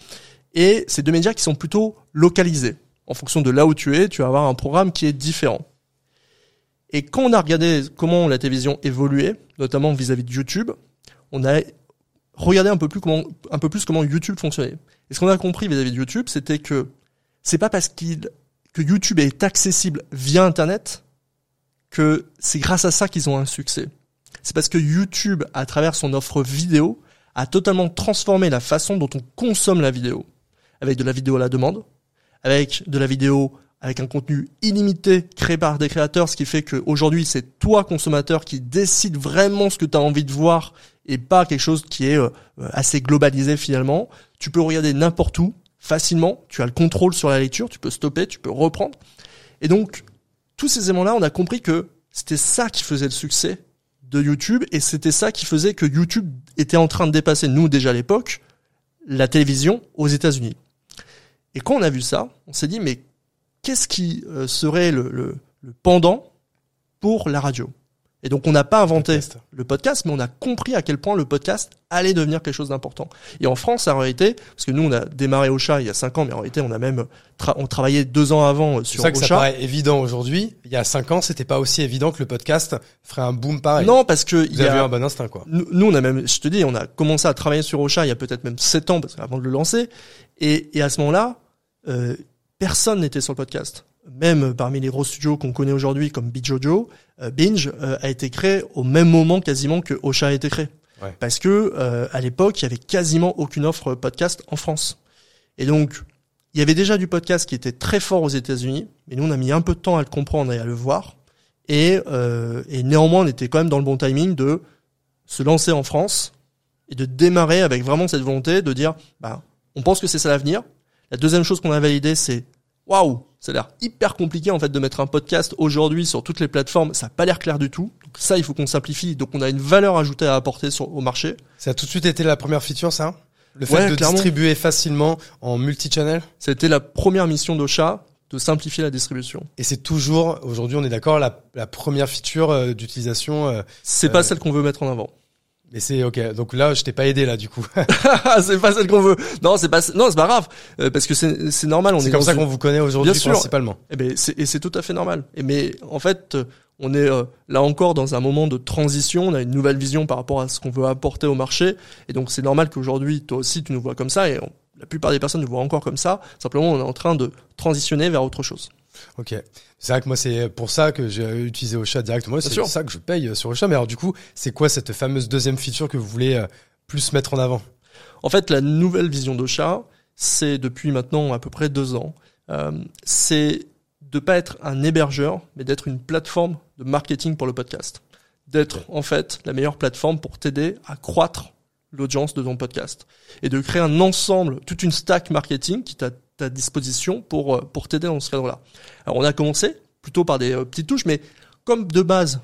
et c'est deux médias qui sont plutôt localisés. En fonction de là où tu es, tu vas avoir un programme qui est différent. Et quand on a regardé comment la télévision évoluait, notamment vis-à-vis de YouTube, on a regardé un peu plus comment YouTube fonctionnait. Et ce qu'on a compris vis-à-vis de YouTube, c'était que c'est pas parce qu'il, que YouTube est accessible via Internet que c'est grâce à ça qu'ils ont un succès. C'est parce que YouTube, à travers son offre vidéo, a totalement transformé la façon dont on consomme la vidéo. Avec de la vidéo à la demande, avec de la vidéo avec un contenu illimité créé par des créateurs, ce qui fait qu'aujourd'hui c'est toi consommateur qui décide vraiment ce que tu as envie de voir et pas quelque chose qui est euh, assez globalisé finalement. Tu peux regarder n'importe où facilement, tu as le contrôle sur la lecture, tu peux stopper, tu peux reprendre. Et donc tous ces éléments-là, on a compris que c'était ça qui faisait le succès de YouTube et c'était ça qui faisait que YouTube était en train de dépasser nous déjà à l'époque la télévision aux États-Unis. Et quand on a vu ça, on s'est dit mais qu'est-ce qui euh, serait le, le, le pendant pour la radio? Et donc on n'a pas inventé Podcast. le podcast, mais on a compris à quel point le podcast allait devenir quelque chose d'important. Et en France, en réalité, parce que nous on a démarré Ocha il y a cinq ans, mais en réalité on a même tra- on travaillait deux ans avant euh, sur ça que ça paraît évident aujourd'hui. Il y a cinq ans, c'était pas aussi évident que le podcast ferait un boom pareil. Non, parce que vous il y avez eu a, un bon instinct, quoi. Nous, nous, on a même, je te dis, on a commencé à travailler sur Ocha il y a peut-être même 7 ans, parce qu'avant de le lancer. Et, et à ce moment-là, euh, personne n'était sur le podcast. Même parmi les gros studios qu'on connaît aujourd'hui, comme Bijojo, euh, Binge euh, a été créé au même moment quasiment que Ocha a été créé. Ouais. Parce que euh, à l'époque, il y avait quasiment aucune offre podcast en France. Et donc, il y avait déjà du podcast qui était très fort aux États-Unis, mais nous, on a mis un peu de temps à le comprendre et à le voir. Et, euh, et néanmoins, on était quand même dans le bon timing de se lancer en France et de démarrer avec vraiment cette volonté de dire, bah, on pense que c'est ça l'avenir. La deuxième chose qu'on a validé, c'est waouh, ça a l'air hyper compliqué en fait de mettre un podcast aujourd'hui sur toutes les plateformes. Ça n'a pas l'air clair du tout. Donc ça, il faut qu'on simplifie. Donc on a une valeur ajoutée à apporter sur, au marché. Ça a tout de suite été la première feature, ça? Le fait Ouais, de clairement. distribuer facilement en multi-channel? C'était la première mission d'Ocha de simplifier la distribution. Et c'est toujours, aujourd'hui, on est d'accord, la, la première feature euh, d'utilisation. euh, C'est Euh, pas celle qu'on veut mettre en avant. Mais c'est ok. Donc là, je t'ai pas aidé là, du coup. c'est pas celle qu'on veut. Non, c'est pas non, c'est pas grave euh, parce que c'est c'est normal, on est, c'est comme ça une- qu'on vous connaît aujourd'hui principalement. Eh ben, c'est, et c'est tout à fait normal. Et mais en fait, on est euh, là encore dans un moment de transition. On a une nouvelle vision par rapport à ce qu'on veut apporter au marché. Et donc, c'est normal qu'aujourd'hui, toi aussi, tu nous vois comme ça. Et on- la plupart des personnes nous voient encore comme ça. Simplement, on est en train de transitionner vers autre chose. Ok. C'est vrai que moi, c'est pour ça que j'ai utilisé Ocha directement. C'est sûr. pour ça que je paye sur Ocha. Mais alors, du coup, c'est quoi cette fameuse deuxième feature que vous voulez euh, plus mettre en avant? En fait, la nouvelle vision d'Ocha, c'est depuis maintenant à peu près deux ans, euh, c'est de pas être un hébergeur, mais d'être une plateforme de marketing pour le podcast. D'être en fait la meilleure plateforme pour t'aider à croître l'audience de ton podcast et de créer un ensemble, toute une stack marketing qui à ta disposition pour euh, pour t'aider dans ce cadre-là. Alors on a commencé plutôt par des euh, petites touches, mais comme de base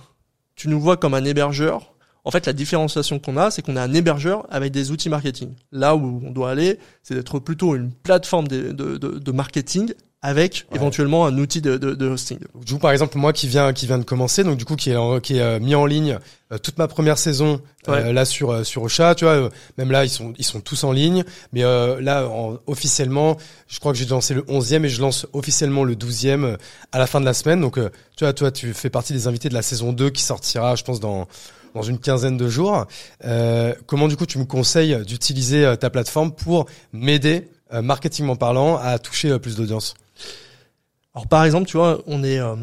tu nous vois comme un hébergeur, en fait, la différenciation qu'on a, c'est qu'on a un hébergeur avec des outils marketing. Là où on doit aller, c'est d'être plutôt une plateforme de, marketing avec Ouais. éventuellement un outil de, de, de hosting. Du coup, par exemple, moi qui viens, qui vient de commencer, donc du coup, qui est, en- qui est euh, mis en ligne euh, toute ma première saison euh, là sur euh, sur Ocha, tu vois, euh, même là ils sont ils sont tous en ligne, mais euh, là en- officiellement, je crois que j'ai lancé le 11e et je lance officiellement le 12e euh, à la fin de la semaine. Donc euh, tu vois, toi tu fais partie des invités de la saison 2 qui sortira, je pense dans dans une quinzaine de jours. Euh, comment du coup tu me conseilles d'utiliser ta plateforme pour m'aider euh, marketingment parlant à toucher plus d'audience? Alors par exemple, tu vois, on est, euh,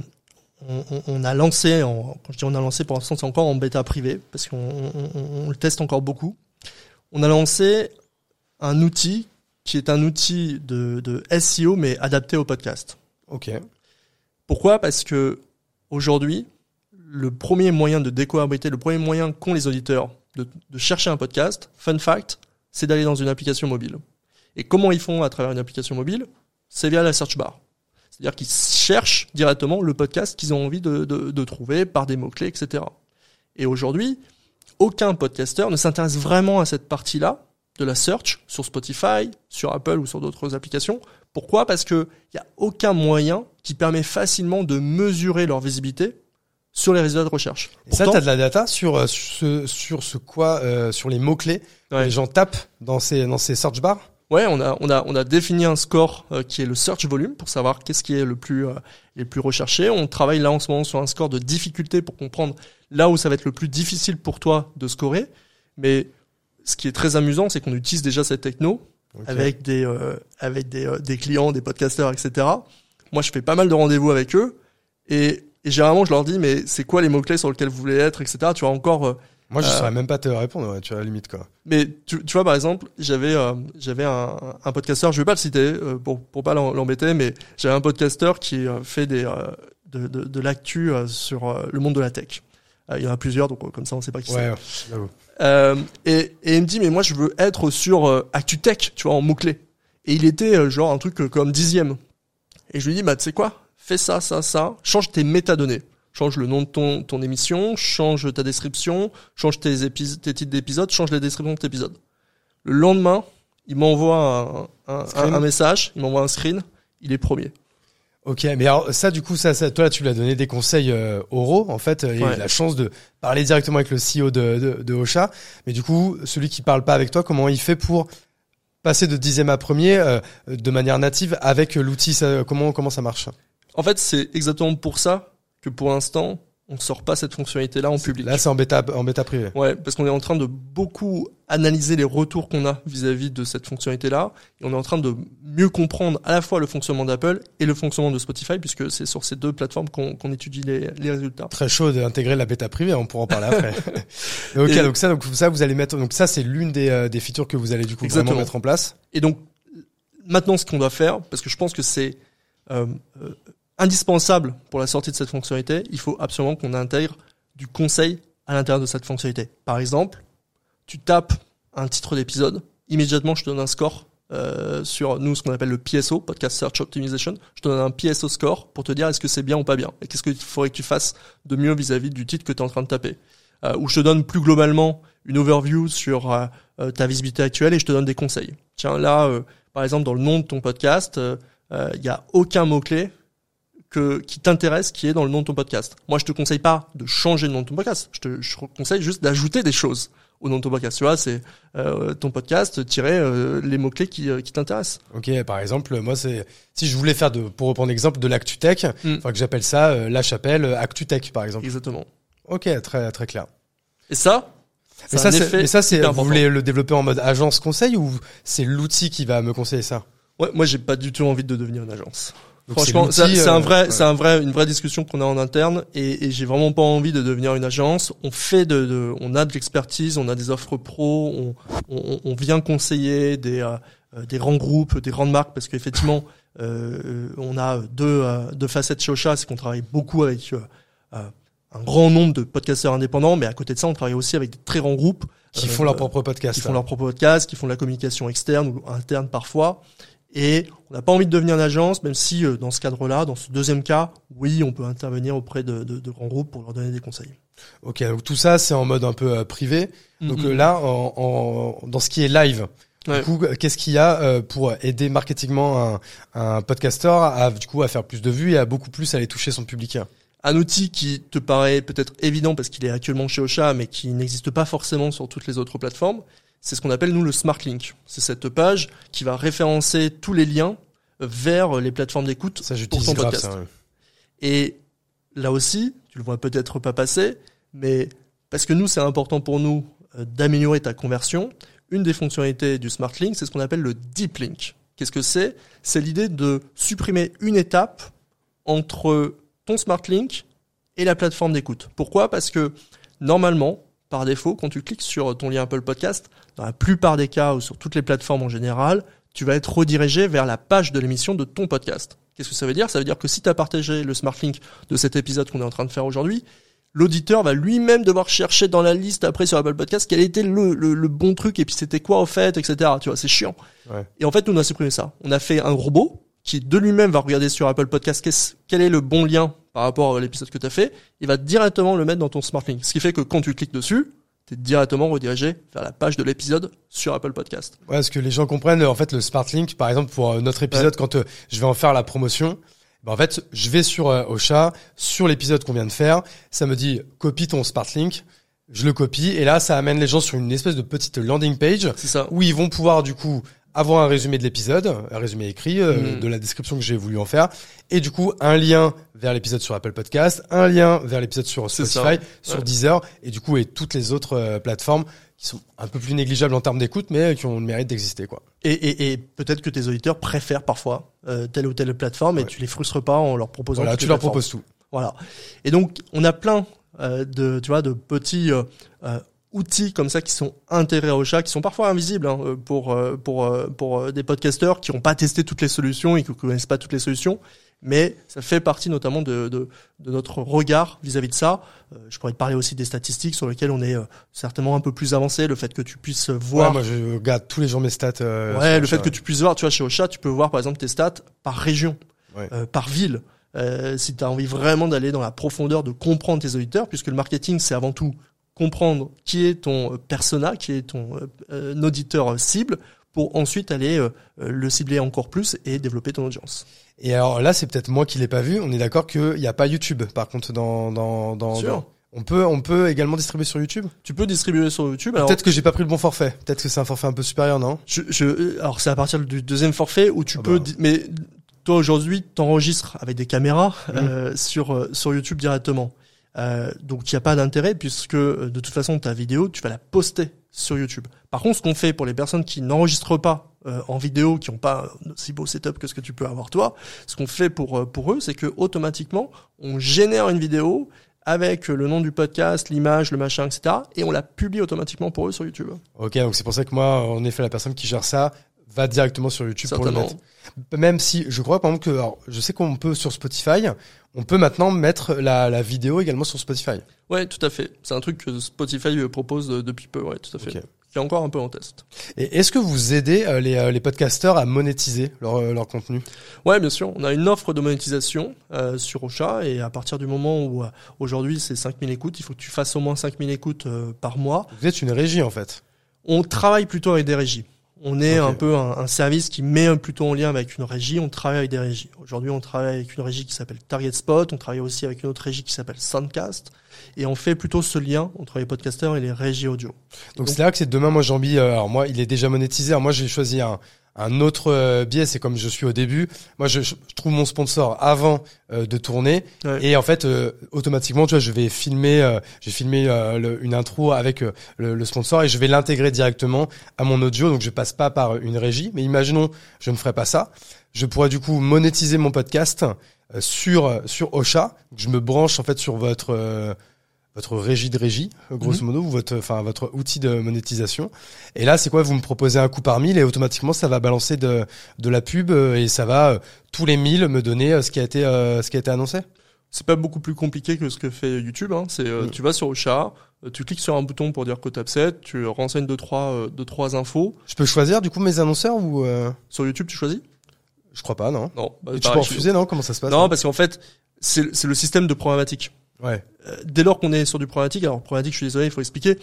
on, a lancé, en, quand je dis on a lancé, pour l'instant c'est encore en bêta privée parce qu'on on, on- on le teste encore beaucoup. On a lancé un outil qui est un outil de, de SEO mais adapté au podcast. Ok. Pourquoi? Parce que aujourd'hui, le premier moyen de décohabileté, le premier moyen qu'ont les auditeurs de, de chercher un podcast, fun fact, c'est d'aller dans une application mobile. Et comment ils font à travers une application mobile? C'est via la search bar. C'est-à-dire qu'ils cherchent directement le podcast qu'ils ont envie de, de- de trouver par des mots-clés, etc. Et aujourd'hui, aucun podcasteur ne s'intéresse vraiment à cette partie-là de la search sur Spotify, sur Apple ou sur d'autres applications. Pourquoi? Parce que il y a aucun moyen qui permet facilement de mesurer leur visibilité sur les résultats de recherche. Et ça, Pourtant- t'as de la data sur euh, ce sur ce quoi, euh, sur les mots clés. Ouais. Les gens tapent dans ces dans ces search bars? Ouais, on a on a on a défini un score euh, qui est le search volume pour savoir qu'est-ce qui est le plus euh, les plus recherché. On travaille là en ce moment sur un score de difficulté pour comprendre là où ça va être le plus difficile pour toi de scorer. Mais ce qui est très amusant, c'est qu'on utilise déjà cette techno avec des euh, avec des, euh, des clients, des podcasteurs, etc. Moi, je fais pas mal de rendez-vous avec eux et, et généralement, je leur dis mais c'est quoi les mots clés sur lesquels vous voulez être, etc. Tu vois encore. Moi, je Euh, saurais même pas te répondre. Ouais, tu vois, à la limite quoi. mais tu, tu vois par exemple, j'avais euh, j'avais un, un podcasteur, je vais pas le citer euh, pour pour pas l'em- l'embêter, mais j'avais un podcasteur qui euh, fait des euh, de, de, de l'actu euh, sur euh, le monde de la tech. Il y en a plusieurs, donc comme ça on sait pas qui c'est. Ouais, j'avoue. Euh, et, et il me dit mais moi je veux être sur euh, ActuTech, tu vois, en mots-clés. Et il était euh, genre un truc euh, comme dixième. Et je lui dis bah tu sais quoi, fais ça, ça, ça, change tes métadonnées. Change le nom de ton, ton émission, change ta description, change tes, épis- tes titres d'épisodes, change les descriptions de tes épisodes. Le lendemain, il m'envoie un, un, Screen. un- un message, il m'envoie un screen, il est premier. Ok, mais alors ça, du coup, ça, ça toi, là, tu lui as donné des conseils euh, oraux, en fait. euh, Il a eu la chance de parler directement avec le CEO de, de, de Ocha. Mais du coup, celui qui parle pas avec toi, comment il fait pour passer de dixième à premier euh, de manière native avec l'outil ça- Comment comment ça marche? En fait, c'est exactement pour ça que pour l'instant, on sort pas cette fonctionnalité-là en public. Là, c'est en bêta en bêta privé. Ouais, parce qu'on est en train de beaucoup analyser les retours qu'on a vis-à-vis de cette fonctionnalité-là, et on est en train de mieux comprendre à la fois le fonctionnement d'Apple et le fonctionnement de Spotify, puisque c'est sur ces deux plateformes qu'on étudie les, les résultats. Très chaud d'intégrer la bêta privée, on pourra en parler après. ok, Et- donc ça, donc ça, vous allez mettre, donc ça, c'est l'une des, euh, des features que vous allez du coup Exactement. vraiment mettre en place. Et donc, maintenant, ce qu'on doit faire, parce que je pense que c'est euh, euh, indispensable pour la sortie de cette fonctionnalité, il faut absolument qu'on intègre du conseil à l'intérieur de cette fonctionnalité. Par exemple, tu tapes un titre d'épisode, immédiatement, je te donne un score euh, sur nous, ce qu'on appelle le PSO, Podcast Search Optimization. Je te donne un PSO score pour te dire est-ce que c'est bien ou pas bien, et qu'est-ce qu'il faudrait que tu fasses de mieux vis-à-vis du titre que tu es en train de taper. Euh, ou je te donne plus globalement une overview sur euh, euh, ta visibilité actuelle et je te donne des conseils. Tiens, là, par exemple, dans le nom de ton podcast, il y a aucun mot clé que qui t'intéresse qui est dans le nom de ton podcast. Moi, je te conseille pas de changer le nom de ton podcast. Je te, je te conseille juste d'ajouter des choses au nom de ton podcast. Tu vois, c'est euh, ton podcast tirer euh, les mots clés qui, euh, qui t'intéressent. Ok, par exemple, moi c'est si je voulais faire de pour reprendre l'exemple de l'actu tech, Mm. enfin que j'appelle ça euh, la chapelle euh, actu tech par exemple. Exactement. Ok, très très clair. Et ça, c'est ça, mais ça, c'est, vous important. voulez le développer en mode agence conseil ou c'est l'outil qui va me conseiller ça? Ouais, moi, j'ai pas du tout envie de devenir une agence. Donc, Franchement, c'est un euh, vrai, ouais. c'est un vrai, une vraie discussion qu'on a en interne, et, et j'ai vraiment pas envie de devenir une agence. On fait de, de- on a de l'expertise, on a des offres pro, on, on, on vient conseiller des, euh, euh, des grands groupes, des grandes marques, parce qu'effectivement, euh, on a deux, euh, deux facettes chez Ocha, c'est qu'on travaille beaucoup avec euh, euh, un grand nombre de podcasteurs indépendants, mais à côté de ça, on travaille aussi avec des très grands groupes qui euh, font leur propre podcast. qui font leur propre podcast, qui font de la communication externe ou interne parfois. Et on n'a pas envie de devenir une agence, même si euh, dans ce cadre-là, dans ce deuxième cas, oui, on peut intervenir auprès de, de, de grands groupes pour leur donner des conseils. Ok, donc tout ça c'est en mode un peu euh, privé. Donc Mhm. euh, là, en, en- dans ce qui est live, Ouais. du coup, qu'est-ce qu'il y a euh, pour aider marketingement un, un podcasteur à du coup à faire plus de vues et à beaucoup plus aller toucher son public? Un outil qui te paraît peut-être évident parce qu'il est actuellement chez Ocha, mais qui n'existe pas forcément sur toutes les autres plateformes, c'est ce qu'on appelle nous le Smart Link. C'est cette page qui va référencer tous les liens vers les plateformes d'écoute pour ton podcast. ça. ouais. Et là aussi, tu le vois peut-être pas passer, mais parce que nous, c'est important pour nous euh, d'améliorer ta conversion, une des fonctionnalités du Smart Link, c'est ce qu'on appelle le Deep Link. Qu'est-ce que c'est? C'est l'idée de supprimer une étape entre ton Smart Link et la plateforme d'écoute. Pourquoi? Parce que normalement, par défaut, quand tu cliques sur ton lien Apple Podcast, dans la plupart des cas ou sur toutes les plateformes en général, tu vas être redirigé vers la page de l'émission de ton podcast. Qu'est-ce que ça veut dire? Ça veut dire que si tu as partagé le Smart Link de cet épisode qu'on est en train de faire aujourd'hui, l'auditeur va lui-même devoir chercher dans la liste après sur Apple Podcast quel était le, le, le bon truc et puis c'était quoi au fait, etc. Tu vois, c'est chiant. Ouais. Et en fait, nous, on a supprimé ça. On a fait un robot qui de lui-même va regarder sur Apple Podcast quel est le bon lien par rapport à l'épisode que tu as fait. Il va directement le mettre dans ton Smart Link. Ce qui fait que quand tu cliques dessus, tu es directement redirigé vers la page de l'épisode sur Apple Podcast. Ouais, parce que les gens comprennent en fait le Smart Link, par exemple pour euh, notre épisode, quand euh, je vais en faire la promotion, ben, en fait je vais sur euh, Ocha, sur l'épisode qu'on vient de faire, ça me dit copie ton Smart Link, je le copie et là ça amène les gens sur une espèce de petite landing page ça. où ils vont pouvoir du coup avoir un résumé de l'épisode, un résumé écrit euh, Mhm. de la description que j'ai voulu en faire, et du coup un lien vers l'épisode sur Apple Podcast, un lien vers l'épisode sur Spotify, sur Ouais. Deezer, et du coup et toutes les autres euh, plateformes qui sont un peu plus négligeables en termes d'écoute, mais qui ont le mérite d'exister quoi. Et, et, et peut-être que tes auditeurs préfèrent parfois euh, telle ou telle plateforme et Ouais. tu les frustres pas en leur proposant. Voilà, tu leur plateformes. proposes tout. Voilà. Et donc, on a plein euh, de, tu vois, de petits euh, euh, outils comme ça qui sont intégrés au chat, qui sont parfois invisibles hein, euh, pour euh, pour euh, pour des podcasteurs qui n'ont pas testé toutes les solutions et qui ne connaissent pas toutes les solutions. Mais ça fait partie notamment de, de, de notre regard vis-à-vis de ça. Je pourrais te parler aussi des statistiques sur lesquelles on est certainement un peu plus avancé. Le fait que tu puisses voir Ouais, moi je regarde tous les jours mes stats. euh, Ouais, le fait que tu puisses voir, tu vois, chez Ocha, tu peux voir par exemple tes stats par région, Ouais. euh, par ville. Euh, si tu as envie vraiment d'aller dans la profondeur de comprendre tes auditeurs, puisque le marketing, c'est avant tout comprendre qui est ton euh, persona, qui est ton euh, euh, auditeur cible, pour ensuite aller euh, le cibler encore plus et développer ton audience. Et alors là, c'est peut-être moi qui l'ai pas vu. On est d'accord qu'il n'y a pas YouTube, par contre, dans dans dans. Sûr. dans- On peut on peut également distribuer sur YouTube? Tu peux distribuer sur YouTube. Alors, Peut-être que j'ai pas pris le bon forfait. Peut-être que c'est un forfait un peu supérieur, non? Je, je- alors c'est à partir du deuxième forfait où tu Ah peux, bah. mais toi aujourd'hui, t'enregistres avec des caméras euh, sur sur YouTube directement. Euh, donc il n'y a pas d'intérêt puisque euh, de toute façon ta vidéo, tu vas la poster sur YouTube. Par contre, ce qu'on fait pour les personnes qui n'enregistrent pas euh, en vidéo, qui n'ont pas un aussi beau setup que ce que tu peux avoir toi, ce qu'on fait pour euh, pour eux, c'est que automatiquement on génère une vidéo avec le nom du podcast, l'image, le machin, etc. Et on la publie automatiquement pour eux sur YouTube. Ok, donc c'est pour ça que moi, en effet, la personne qui gère ça va directement sur YouTube pour le mettre. Même si je crois par exemple que, alors, je sais qu'on peut sur Spotify, on peut maintenant mettre la, la vidéo également sur Spotify. Ouais, tout à fait. C'est un truc que Spotify euh, propose euh, depuis peu, ouais, tout à fait. Ok. Qui est encore un peu en test. Et est-ce que vous aidez euh, les, les podcasteurs à monétiser leur, leur contenu? Ouais, bien sûr. On a une offre de monétisation euh, sur Ocha et à partir du moment où euh, aujourd'hui c'est 5000 écoutes, il faut que tu fasses au moins 5000 écoutes par mois. Vous êtes une régie en fait. On travaille plutôt avec des régies. On est un peu un, un service qui met plutôt en lien avec une régie. On travaille avec des régies. Aujourd'hui, on travaille avec une régie qui s'appelle Target Spot. On travaille aussi avec une autre régie qui s'appelle Soundcast. Et on fait plutôt ce lien entre les podcasteurs et les régies audio. Donc c'est là que c'est demain, moi j'ai envie, euh, alors moi il est déjà monétisé, alors moi j'ai choisi un, un autre euh, biais, c'est comme je suis au début, moi je, je trouve mon sponsor avant euh, de tourner. Ouais. et en fait euh, automatiquement tu vois je vais filmer, euh, j'ai filmé euh, le- une intro avec le, le sponsor et je vais l'intégrer directement à mon audio, donc je passe pas par une régie, mais imaginons je ne ferais pas ça, je pourrais du coup monétiser mon podcast euh, sur sur Ocha, je me branche en fait sur votre euh, votre régie de régie, grosso modo, ou votre, enfin, votre outil de monétisation. Et là, c'est quoi? Vous me proposez un coup par mille et automatiquement, ça va balancer de, de la pub euh, et ça va euh, tous les mille me donner euh, ce qui a été, ce qui a été annoncé? C'est pas beaucoup plus compliqué que ce que fait YouTube. Hein. C'est, euh, Mm. tu vas sur Ocha, tu cliques sur un bouton pour dire que t'upset, tu renseignes deux trois, euh, deux trois infos. Je peux choisir du coup mes annonceurs ou euh, Sur YouTube, tu choisis? Je crois pas, non Non. Bah, Tu pareil peux refuser, non? Comment ça se passe? Non, parce qu'en fait, c'est, c'est le système de programmatique. Ouais. Euh, dès lors qu'on est sur du programmatique, alors programmatique, je suis désolé, il faut expliquer.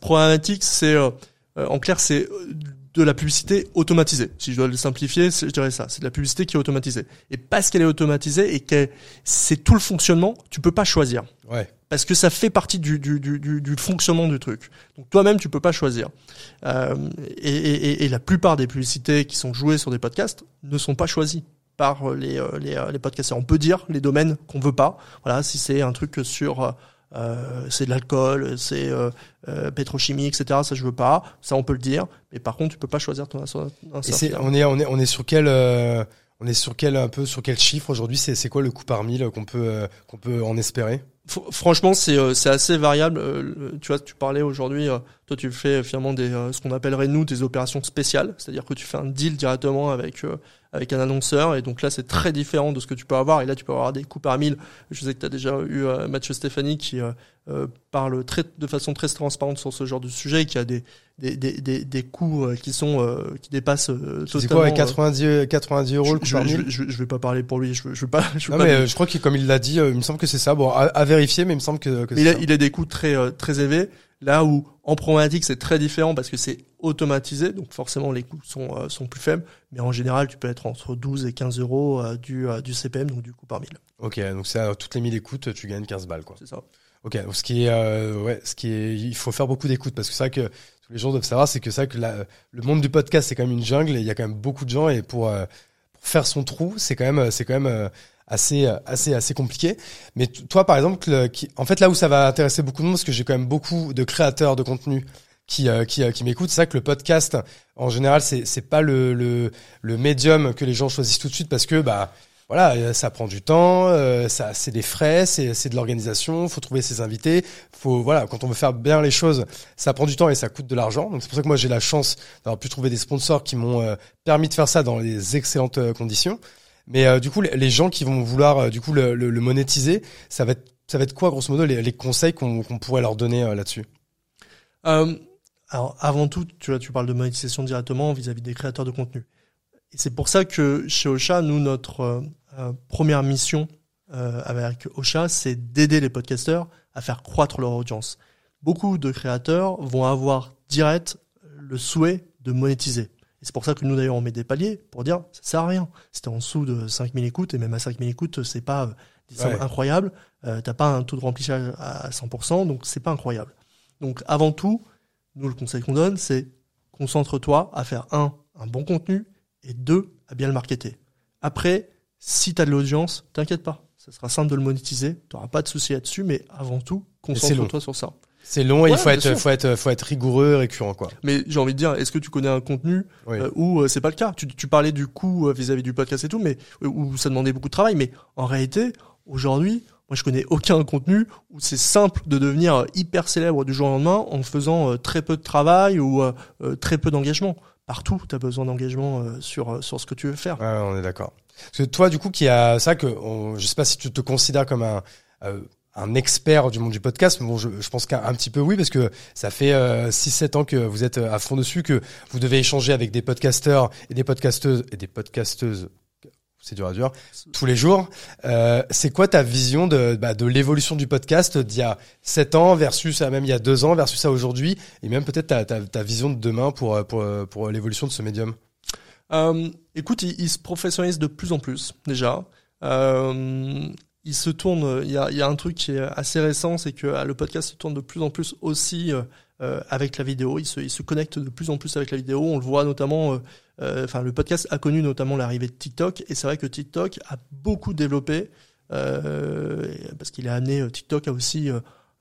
Programmatique, c'est euh, euh, en clair, c'est euh, de la publicité automatisée. Si je dois le simplifier, je dirais ça. C'est de la publicité qui est automatisée. Et parce qu'elle est automatisée et que c'est tout le fonctionnement, tu peux pas choisir. Ouais. Parce que ça fait partie du, du, du, du, fonctionnement du truc. Donc toi-même, tu peux pas choisir. Euh, et, et- et la plupart des publicités qui sont jouées sur des podcasts ne sont pas choisies par les, euh, les, euh, les. On peut dire les domaines qu'on veut pas. Voilà, si c'est un truc sur euh, euh, c'est de l'alcool, c'est euh, euh, pétrochimie, etc. Ça je veux pas. Ça on peut le dire. Mais par contre, tu peux pas choisir ton Et on est, on est, on est sur quel, euh, on est sur quel un peu sur quel chiffre aujourd'hui? C'est, c'est quoi le coût par mille qu'on peut, euh, qu'on peut en espérer? F- Franchement, c'est euh, c'est assez variable. Euh, le- tu vois, tu parlais aujourd'hui, euh, toi tu fais euh, finalement des euh, ce qu'on appellerait nous des opérations spéciales, c'est-à-dire que tu fais un deal directement avec euh, avec un annonceur et donc là c'est très différent de ce que tu peux avoir et là tu peux avoir des coûts par mille. Je sais que tu as déjà eu euh, Mathieu Stéphanie qui euh, euh, parle très de façon très transparente sur ce genre de sujet, qui a des des des des, des coûts euh, qui sont euh, qui dépassent euh, C'est totalement. quoi, ouais, euh, 90, 90 euros le je, par je, mille je, je vais pas parler pour lui, je, je veux pas. Je veux Non pas mais je crois que comme il l'a dit, il me semble que c'est ça. Bon, à, à vérifier, mais il me semble que, que Mais il a, ça. il a des coûts très euh, très élevés. Là où en problématique c'est très différent parce que c'est automatisé, donc forcément les coûts sont euh, sont plus faibles. Mais en général, tu peux être entre 12 et 15 euros euh, du euh, du CPM, donc du coût par mille. Ok, donc ça, toutes les 1000 écoutes, tu gagnes 15 balles, quoi. C'est ça. Ok, donc ce qui est, ouais, ce qui est, il faut faire beaucoup d'écoutes parce que c'est vrai que tous les gens doivent savoir, c'est que c'est vrai que la- le monde du podcast c'est quand même une jungle et il y a quand même beaucoup de gens et pour, pour faire son trou, c'est quand même, c'est quand même assez, euh, assez, assez compliqué. Mais toi, par exemple, le- qui, en fait, là où ça va intéresser beaucoup de monde, parce que j'ai quand même beaucoup de créateurs de contenu qui, euh, qui, euh, qui m'écoutent, c'est vrai que le podcast, en général, c'est, c'est pas le, le, le médium que les gens choisissent tout de suite parce que, bah, voilà, euh, ça prend du temps, euh, ça, c'est des frais, c'est, c'est de l'organisation, faut trouver ses invités, faut, voilà, quand on veut faire bien les choses, ça prend du temps et ça coûte de l'argent. Donc c'est pour ça que moi j'ai la chance d'avoir pu trouver des sponsors qui m'ont euh, permis de faire ça dans les excellentes euh, conditions. Mais euh, du coup, les, gens qui vont vouloir euh, du coup le, le- le monétiser, ça va être, ça va être quoi grosso modo les, les conseils qu'on, qu'on pourrait leur donner euh, là-dessus? Euh, alors avant tout, tu vois, tu parles de monétisation directement vis-à-vis des créateurs de contenu. Et c'est pour ça que chez Ocha, nous notre première mission euh, avec Ocha, c'est d'aider les podcasteurs à faire croître leur audience. Beaucoup de créateurs vont avoir direct le souhait de monétiser. Et c'est pour ça que nous d'ailleurs on met des paliers pour dire ça sert à rien. Si t'es en dessous de 5000 écoutes et même à 5000 écoutes, c'est pas des sommes Ouais. incroyables. Euh, T'as pas un taux de remplissage à 100%, donc c'est pas incroyable. Donc avant tout, nous le conseil qu'on donne, c'est concentre-toi à faire un un bon contenu et deux à bien le marketer. Après, si t'as de l'audience, t'inquiète pas, ça sera simple de le monétiser, t'auras pas de souci là-dessus, mais avant tout, concentre-toi sur ça. C'est long et Ouais, il faut être, faut être, faut être rigoureux, récurrent quoi. Mais j'ai envie de dire, est-ce que tu connais un contenu Oui. euh, où euh, c'est pas le cas? Tu, tu parlais du coût euh, vis-à-vis du podcast et tout, mais où ça demandait beaucoup de travail. Mais en réalité, aujourd'hui, moi je connais aucun contenu où c'est simple de devenir hyper célèbre du jour au lendemain en faisant euh, très peu de travail ou très peu d'engagement. Partout, tu as besoin d'engagement sur sur ce que tu veux faire. Ouais, on est d'accord. Parce que toi, du coup, qui a ça que on- je sais pas si tu te considères comme un euh, un expert du monde du podcast, mais bon, je, je pense qu'un un petit peu oui, parce que ça fait 6-7 ans que vous êtes euh, à fond dessus, que vous devez échanger avec des podcasteurs et des podcasteuses et des podcasteuses. c'est dur à dur, tous les jours. Euh, c'est quoi ta vision de, bah, de l'évolution du podcast d'il y a 7 ans versus même il y a 2 ans versus à aujourd'hui et même peut-être ta, ta, ta, vision de demain pour, pour, pour l'évolution de ce médium? Euh, Écoute, il, il, se professionnalise de plus en plus déjà. Euh, il se tourne, il y a, un truc qui est assez récent, c'est que le podcast se tourne de plus en plus aussi euh, avec la vidéo. Il se, connecte de plus en plus avec la vidéo. On le voit notamment, euh, euh, enfin le podcast a connu notamment l'arrivée de TikTok et c'est vrai que TikTok a beaucoup développé parce qu'il a amené TikTok a aussi,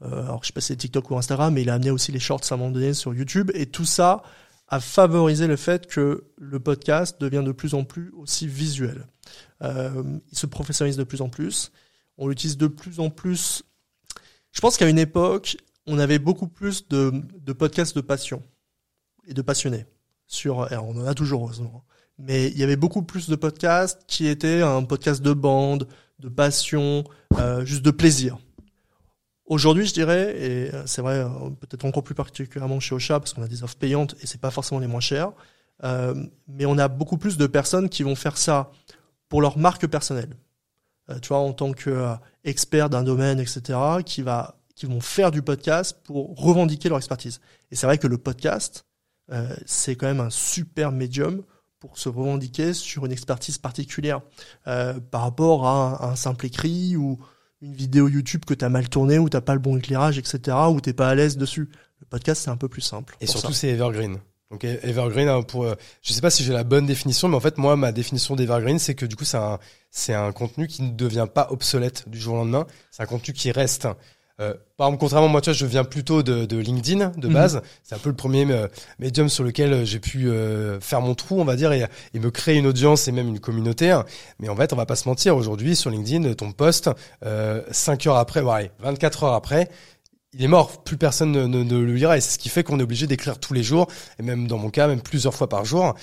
alors je sais pas si c'est TikTok ou Instagram, mais il a amené aussi les shorts à un moment donné sur YouTube et tout ça a favorisé le fait que le podcast devient de plus en plus aussi visuel. il se professionnalise de plus en plus. On l'utilise de plus en plus. Je pense qu'à une époque, on avait beaucoup plus de, podcasts de passion et de passionnés. Sur, on en a toujours heureusement, mais il y avait beaucoup plus de podcasts qui étaient un podcast de bande, de passion, euh, juste de plaisir. Aujourd'hui, je dirais, et c'est vrai, euh, peut-être encore plus particulièrement chez Ocha, parce qu'on a des offres payantes et c'est pas forcément les moins chères, euh, mais on a beaucoup plus de personnes qui vont faire ça pour leur marque personnelle. Euh, tu vois, en tant qu'expert d'un domaine, etc., qui va qui vont faire du podcast pour revendiquer leur expertise. Et c'est vrai que le podcast, euh, c'est quand même un super médium pour se revendiquer sur une expertise particulière euh, par rapport à un, simple écrit ou une vidéo YouTube que tu as mal tournée ou t'as pas le bon éclairage, etc., ou t'es pas à l'aise dessus. Le podcast, c'est un peu plus simple. Et surtout, c'est evergreen. Donc evergreen, hein, pour, euh, je sais pas si j'ai la bonne définition, mais en fait moi ma définition d'evergreen, c'est que du coup c'est un, c'est un contenu qui ne devient pas obsolète du jour au lendemain. C'est un contenu qui reste. Euh, par exemple, contrairement moi, tu vois, je viens plutôt de, de LinkedIn de mhm. base. C'est un peu le premier euh, médium sur lequel j'ai pu faire mon trou, on va dire, et, et, me créer une audience et même une communauté. Mais en fait, on va pas se mentir. Aujourd'hui, sur LinkedIn, ton post, euh, 5 heures après, ouais, 24 heures après, il est mort. Plus personne ne, ne, ne le lira. Et c'est ce qui fait qu'on est obligé d'écrire tous les jours, et même dans mon cas, même plusieurs fois par jour.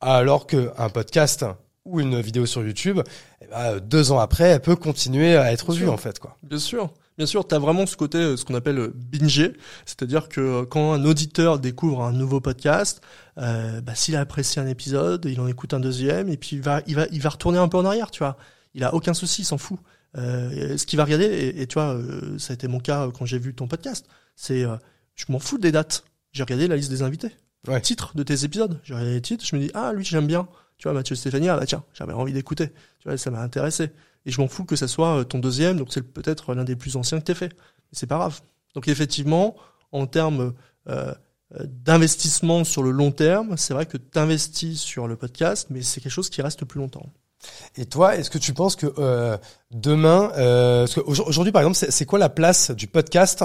Alors qu'un podcast ou une vidéo sur YouTube, eh ben, deux ans après, elle peut continuer à être vue, en fait, quoi. Bien sûr. Bien sûr, tu as vraiment ce côté, euh, ce qu'on appelle euh, binger, c'est-à-dire que euh, quand un auditeur découvre un nouveau podcast, euh, bah, s'il a apprécié un épisode, il en écoute un deuxième, et puis il va, il va, il va retourner un peu en arrière, tu vois. Il a aucun souci, il s'en fout. Euh, ce qu'il va regarder, et, et tu vois, ça a été mon cas quand j'ai vu ton podcast, c'est, je m'en fous des dates. J'ai regardé la liste des invités, ouais. titre de tes épisodes. J'ai regardé les titres, je me dis ah lui j'aime bien. Tu vois Mathieu Stéphanie, ah bah tiens, j'avais envie d'écouter. Tu vois, ça m'a intéressé et je m'en fous que ça soit euh, ton deuxième, donc c'est peut-être l'un des plus anciens que tu fait. C'est pas grave. Donc effectivement, en termes euh, euh, d'investissement sur le long terme, c'est vrai que tu investis sur le podcast, mais c'est quelque chose qui reste plus longtemps. Et toi, est-ce que tu penses que euh, demain, euh, aujourd'hui par exemple, c'est quoi la place du podcast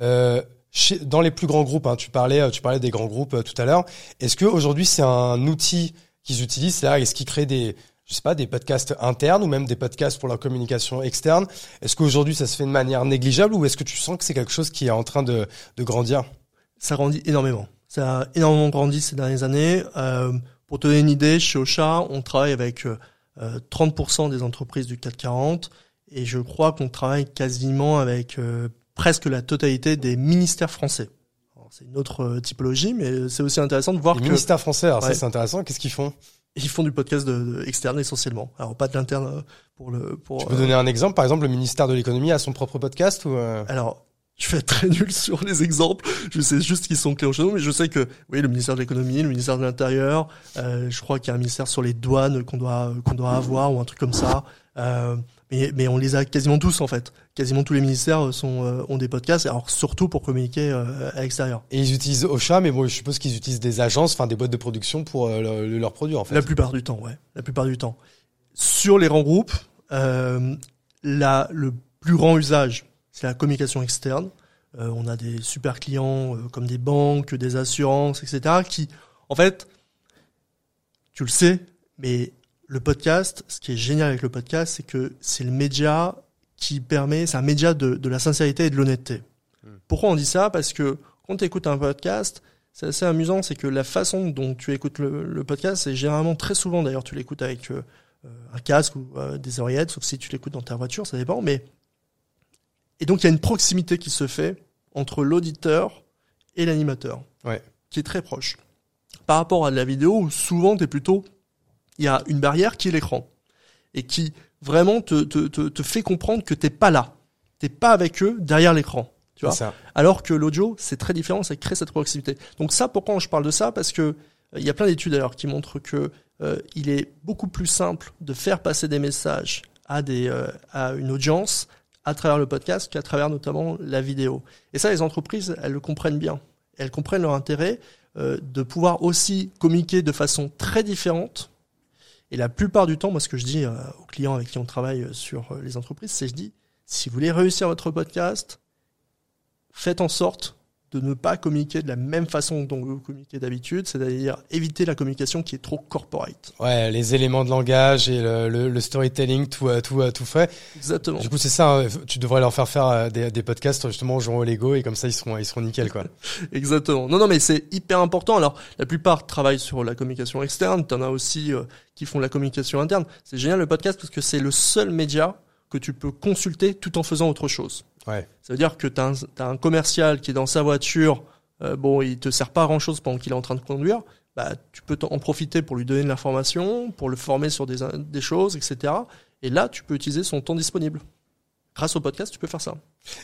euh, chez, dans les plus grands groupes hein, Tu parlais, tu parlais des grands groupes tout à l'heure. Est-ce que aujourd'hui c'est un outil qu'ils utilisent? Là, est-ce qu'ils créent des je sais pas, des podcasts internes ou même des podcasts pour la communication externe? Est-ce qu'aujourd'hui ça se fait de manière négligeable ou est-ce que tu sens que c'est quelque chose qui est en train de, de grandir? Ça grandit énormément. Ça a énormément grandi ces dernières années. Euh, pour te donner une idée, chez Ocha, on travaille avec euh, 30% des entreprises du CAC 40 et je crois qu'on travaille quasiment avec euh, presque la totalité des ministères français. C'est une autre euh, typologie, mais c'est aussi intéressant de voir Les que... ministères français, alors ça c'est intéressant. Qu'est-ce qu'ils font? Ils font du podcast de, externe essentiellement. Alors pas de l'interne euh, pour le. Pour, tu peux donner un exemple, par exemple, le ministère de l'économie a son propre podcast ou euh... Alors. Je être très nul sur les exemples. Je sais juste qu'ils sont clés chez nous, mais je sais que oui, le ministère de l'économie, le ministère de l'intérieur, euh, je crois qu'il y a un ministère sur les douanes qu'on doit qu'on doit avoir ou un truc comme ça. Euh, mais, mais on les a quasiment tous en fait. Quasiment tous les ministères sont, euh, ont des podcasts, alors surtout pour communiquer euh, à l'extérieur. Et ils utilisent Ocha, mais bon, je suppose qu'ils utilisent des agences, enfin des boîtes de production pour euh, leur produire en fait. La plupart du temps, ouais. La plupart du temps. Sur les grands groupes, euh, la, le plus grand usage, c'est la communication externe. on a des super clients comme des banques, des assurances, etc. qui, en fait, tu le sais, mais le podcast, ce qui est génial avec le podcast, c'est que c'est le média qui permet, c'est un média de, de, la sincérité et de l'honnêteté. Hmm. Pourquoi on dit ça? Parce que quand tu écoutes un podcast, c'est assez amusant, c'est que la façon dont tu écoutes le, le podcast, c'est généralement très souvent, d'ailleurs, tu l'écoutes avec euh, un casque ou euh, des oreillettes, sauf si tu l'écoutes dans ta voiture, ça dépend, mais... Et donc, il y a une proximité qui se fait entre l'auditeur et l'animateur, ouais. qui est très proche. Par rapport à la vidéo, où souvent, tu es plutôt il y a une barrière qui est l'écran. et qui vraiment te, te, te, te fait comprendre que t'es pas là. T'es pas avec eux derrière l'écran. Tu vois ça. alors que l'audio, c'est très différent, ça crée cette proximité. Donc ça, pourquoi je parle de ça? Parce que euh, il y a plein d'études d'ailleurs qui montrent que euh, il est beaucoup plus simple de faire passer des messages à des euh, à une audience à travers le podcast qu'à travers notamment la vidéo. Et ça, les entreprises, elles le comprennent bien. Elles comprennent leur intérêt euh, de pouvoir aussi communiquer de façon très différente. Et la plupart du temps, moi, ce que je dis euh, aux clients avec qui on travaille euh, sur euh, les entreprises, c'est je dis, si vous voulez réussir votre podcast, faites en sorte de ne pas communiquer de la même façon dont vous communiquez d'habitude, c'est-à-dire éviter la communication qui est trop corporate. Ouais, les éléments de langage et le, le, le storytelling, tout, euh, tout, euh, tout fait. Exactement. Du coup, c'est ça. hein, Tu devrais leur faire faire euh, des, des podcasts justement aux gens au Lego et comme ça ils seront, ils seront nickel quoi. Exactement. Non, non, mais c'est hyper important. Alors, la plupart travaillent sur la communication externe. T'en as aussi euh, qui font la communication interne. C'est génial le podcast parce que c'est le seul média que tu peux consulter tout en faisant autre chose. Ouais. Ça veut dire que t'as un, t'as un commercial qui est dans sa voiture. euh, bon, il te sert pas à grand chose pendant qu'il est en train de conduire. Bah, tu peux en profiter pour lui donner de l'information, pour le former sur des, des choses, etc. Et là, tu peux utiliser son temps disponible. Grâce au podcast, tu peux faire ça.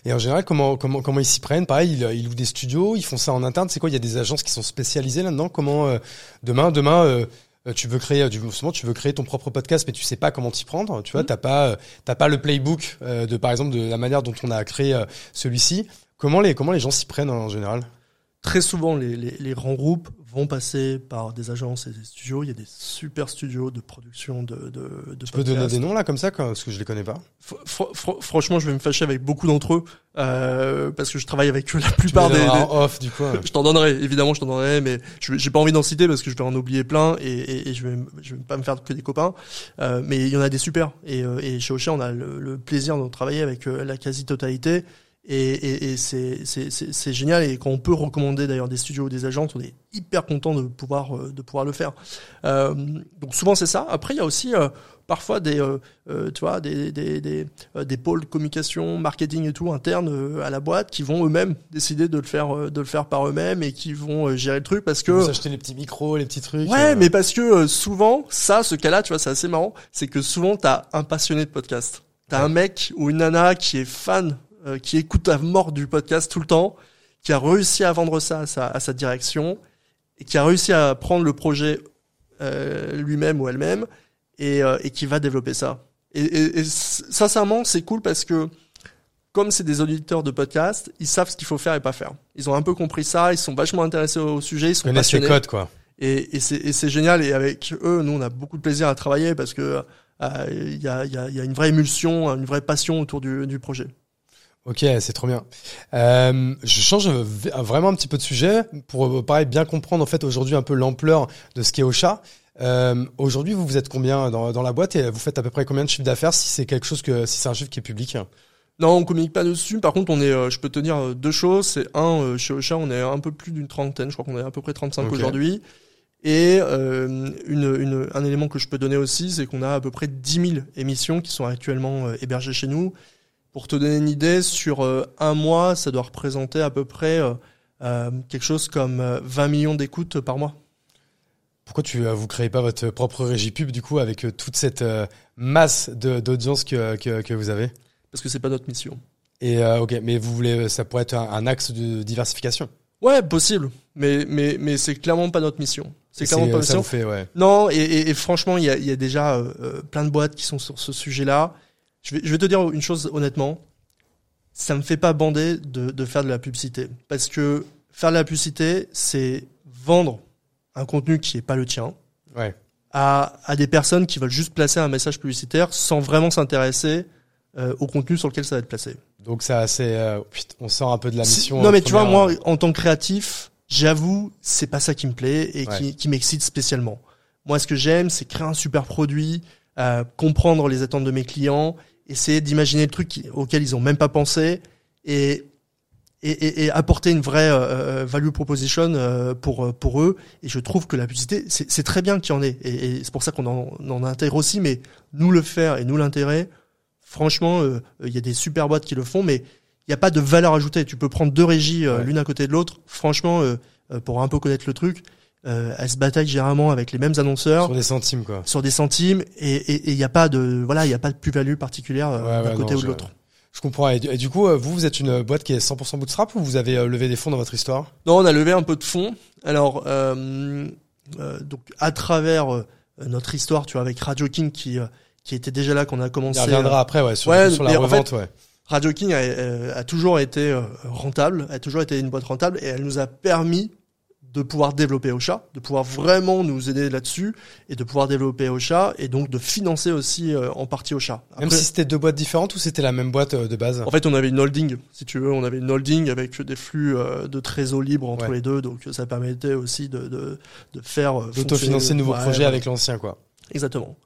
Et en général, comment, comment, comment ils s'y prennent? Pareil, ils, ils louent des studios, ils font ça en interne. C'est quoi? Il y a des agences qui sont spécialisées là-dedans? Comment euh, demain, demain, euh, euh, tu veux créer, du justement, tu veux créer ton propre podcast, mais tu sais pas comment t'y prendre. Tu vois, Mhm. t'as pas, euh, t'as pas le playbook euh, de, par exemple, de la manière dont on a créé euh, celui-ci. Comment les, comment les gens s'y prennent en général? Très souvent, les, les, les grands groupes vont passer par des agences et des studios. Il y a des super studios de production de, de, de Tu peux donner des noms là comme ça, quoi, parce que je les connais pas. Fr- fr- fr- franchement, je vais me fâcher avec beaucoup d'entre eux euh, parce que je travaille avec eux la plupart tu des, des- off du coup. Je t'en donnerai, évidemment, je t'en donnerai, mais je j'ai pas envie d'en citer parce que je vais en oublier plein et, et, et je vais je vais pas me faire que des copains. Euh, mais il y en a des super et, euh, et chez Ocha, on a le, le plaisir de travailler avec euh, la quasi-totalité. Et, et, et c'est génial et quand on peut recommander d'ailleurs des studios ou des agences, on est hyper content de pouvoir euh, de pouvoir le faire. Euh, donc souvent c'est ça. Après il y a aussi euh, parfois des euh, euh, tu vois des des des, euh, des pôles communication, marketing et tout internes à la boîte qui vont eux-mêmes décider de le faire de le faire par eux-mêmes et qui vont gérer le truc parce que s'acheter les petits micros, les petits trucs. Ouais, mais parce que souvent, ça, ce cas-là, tu vois, c'est assez marrant, c'est que souvent, t'as un passionné de podcast. T'as Ouais. un mec ou une nana qui est fan, euh, qui écoute à mort du podcast tout le temps, qui a réussi à vendre ça à sa, à sa direction, et qui a réussi à prendre le projet euh, lui-même ou elle-même, et, euh, et qui va développer ça. Et, et, et sincèrement, c'est cool parce que comme c'est des auditeurs de podcast, ils savent ce qu'il faut faire et pas faire. Ils ont un peu compris ça, ils sont vachement intéressés au sujet, ils sont connaissent les passionnés. codes quoi. Et, et c'est génial. Et avec eux, nous, on a beaucoup de plaisir à travailler parce que euh, il y, a, y, a, y a une vraie émulsion, une vraie passion autour du, du projet. Ok, c'est trop bien. Euh, je change v- vraiment un petit peu de sujet pour euh, pareil bien comprendre en fait aujourd'hui un peu l'ampleur de ce qu'est Ocha. Euh, aujourd'hui, vous vous êtes combien dans, dans la boîte et vous faites à peu près combien de chiffre d'affaires si c'est quelque chose que si c'est un chiffre qui est public? Non, on communique pas dessus. Par contre, on est, euh, je peux te dire euh, deux choses. C'est un, euh, chez Ocha, on est un peu plus d'une trentaine. Je crois qu'on est à peu près 35 Ok. aujourd'hui. Et euh, une, une, un élément que je peux donner aussi, c'est qu'on a à peu près 10 000 émissions qui sont actuellement euh, hébergées chez nous. Pour te donner une idée, sur euh, un mois, ça doit représenter à peu près euh, euh, quelque chose comme euh, 20 millions d'écoutes par mois. Pourquoi tu vous créez pas votre propre régie pub du coup avec toute cette masse de- d'audience que, que que vous avez? Parce que c'est pas notre mission. Et euh, ok, mais vous voulez ça pourrait être un, un axe de diversification? Ouais, possible. Mais, mais, mais c'est clairement pas notre mission. C'est clairement pas notre ça mission. fait ouais. Non, et, et, et franchement, il y a, y a déjà euh, plein de boîtes qui sont sur ce sujet-là. Je vais, je vais te dire une chose honnêtement. Ça me fait pas bander de, de faire de la publicité. Parce que faire de la publicité, c'est vendre un contenu qui est pas le tien Ouais. à, à des personnes qui veulent juste placer un message publicitaire sans vraiment s'intéresser euh, au contenu sur lequel ça va être placé. Donc ça c'est euh, putain, on sort un peu de la Si- mission. non, mais euh, tu vois, moi, en tant que créatif, j'avoue, c'est pas ça qui me plaît et qui, qui m'excite spécialement. Moi, ce que j'aime, c'est créer un super produit, euh, comprendre les attentes de mes clients, essayer d'imaginer le truc qui- auquel ils ont même pas pensé et et, et, et apporter une vraie euh, euh, value proposition euh, pour pour eux. Et je trouve que la publicité, c'est très bien qu'il y en ait. Et, et c'est pour ça qu'on en, intègre aussi. Mais nous le faire et nous l'intérêt, franchement, euh, il y a des super boîtes qui le font, mais il n'y a pas de valeur ajoutée. Tu peux prendre deux régies Ouais. l'une à côté de l'autre. Franchement, pour un peu connaître le truc, euh, elle se bataille généralement avec les mêmes annonceurs Sur des centimes, quoi. sur des centimes et il n'y a pas de voilà il y a pas de plus-value particulière euh, Ouais, d'un ouais, côté non, ou de l'autre. Je comprends. Et du, coup, euh, vous, vous êtes une boîte qui est 100% bootstrap ou vous avez euh, levé des fonds dans votre histoire? Non, on a levé un peu de fonds. Alors euh, euh, donc à travers notre histoire, tu vois, avec Radio King qui qui était déjà là qu'on a On commencé. y reviendra après, ouais, sur, Ouais, sur la en revente, ouais. Radio King a, a toujours été rentable, a toujours été une boîte rentable et elle nous a permis de pouvoir développer Ocha, de pouvoir vraiment nous aider là-dessus et de pouvoir développer Ocha et donc de financer aussi euh, en partie Ocha. Même Après, si c'était deux boîtes différentes ou c'était la même boîte euh, de base en fait, on avait une holding, si tu veux, on avait une holding avec des flux euh, de trésor libres entre Ouais. les deux, donc ça permettait aussi de, de, de faire D'autofinancer de nouveaux Ouais, projets ouais. avec l'ancien, quoi. Exactement.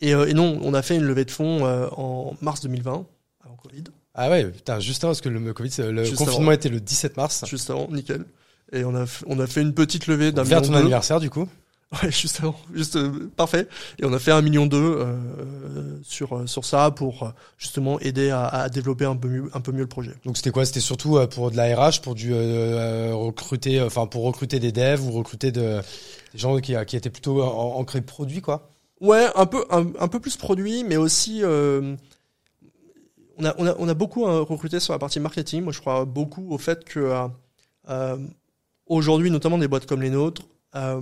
Et, et non, on a fait une levée de fonds en mars 2020, avant Covid. Ah ouais, putain, juste avant, parce que le Covid, le Juste confinement avant. était le 17 mars. juste avant, nickel. Et on a, on a fait une petite levée d'un Vers million ton deux. anniversaire, du coup. Ouais, juste avant, juste euh, parfait. Et on a fait un million deux euh, sur euh, sur ça pour euh, justement aider à, à développer un peu mieux un peu mieux le projet. Donc c'était quoi? C'était surtout euh, pour de la RH, pour du euh, euh, recruter, enfin pour recruter des devs ou recruter de, des gens qui, qui étaient plutôt ancrés produits, quoi? Ouais, un peu un, un peu plus produit, mais aussi euh, on a on a on a beaucoup euh, recruté sur la partie marketing. Moi, je crois beaucoup au fait que euh, euh, aujourd'hui, notamment des boîtes comme les nôtres, euh,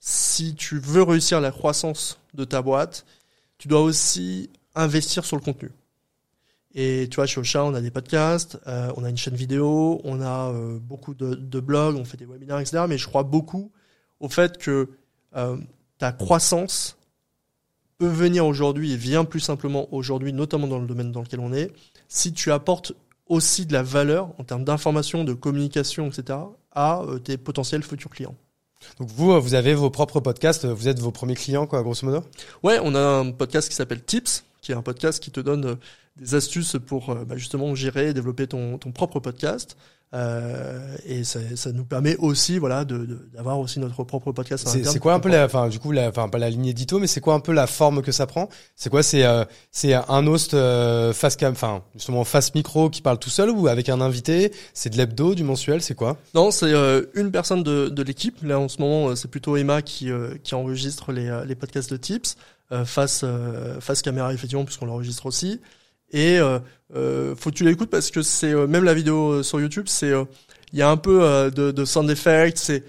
si tu veux réussir la croissance de ta boîte, tu dois aussi investir sur le contenu. Et tu vois, chez Ocha, on a des podcasts, euh, on a une chaîne vidéo, on a euh, beaucoup de, blogs, on fait des webinaires, etc. Mais je crois beaucoup au fait que ta croissance peut venir aujourd'hui et vient plus simplement aujourd'hui, notamment dans le domaine dans lequel on est, si tu apportes aussi de la valeur en termes d'information, de communication, etc., à euh, tes potentiels futurs clients. Donc vous, euh, vous avez vos propres podcasts, euh, vous êtes vos premiers clients, quoi, grosso modo? Ouais, on a un podcast qui s'appelle Tips, qui est un podcast qui te donne des astuces pour euh, bah, justement gérer et développer ton, ton propre podcast. Euh, et ça, ça nous permet aussi, voilà, d'avoir aussi notre propre podcast. C'est quoi un peu la, enfin du coup, la, enfin pas la ligne édito, mais c'est quoi un peu la forme que ça prend? C'est quoi? C'est euh, c'est un host euh, face cam, enfin justement face micro qui parle tout seul ou avec un invité? C'est de l'hebdo, du mensuel, c'est quoi? Non, c'est euh, une personne de, de l'équipe. Là, en ce moment, euh, c'est plutôt Emma qui, euh, qui enregistre les, les podcasts de Tips euh, face, euh, face caméra, effectivement, puisqu'on l'enregistre aussi. Et euh, euh, faut que tu l'écoutes parce que c'est euh, même la vidéo sur YouTube, c'est il y a un peu de, de sound effects, c'est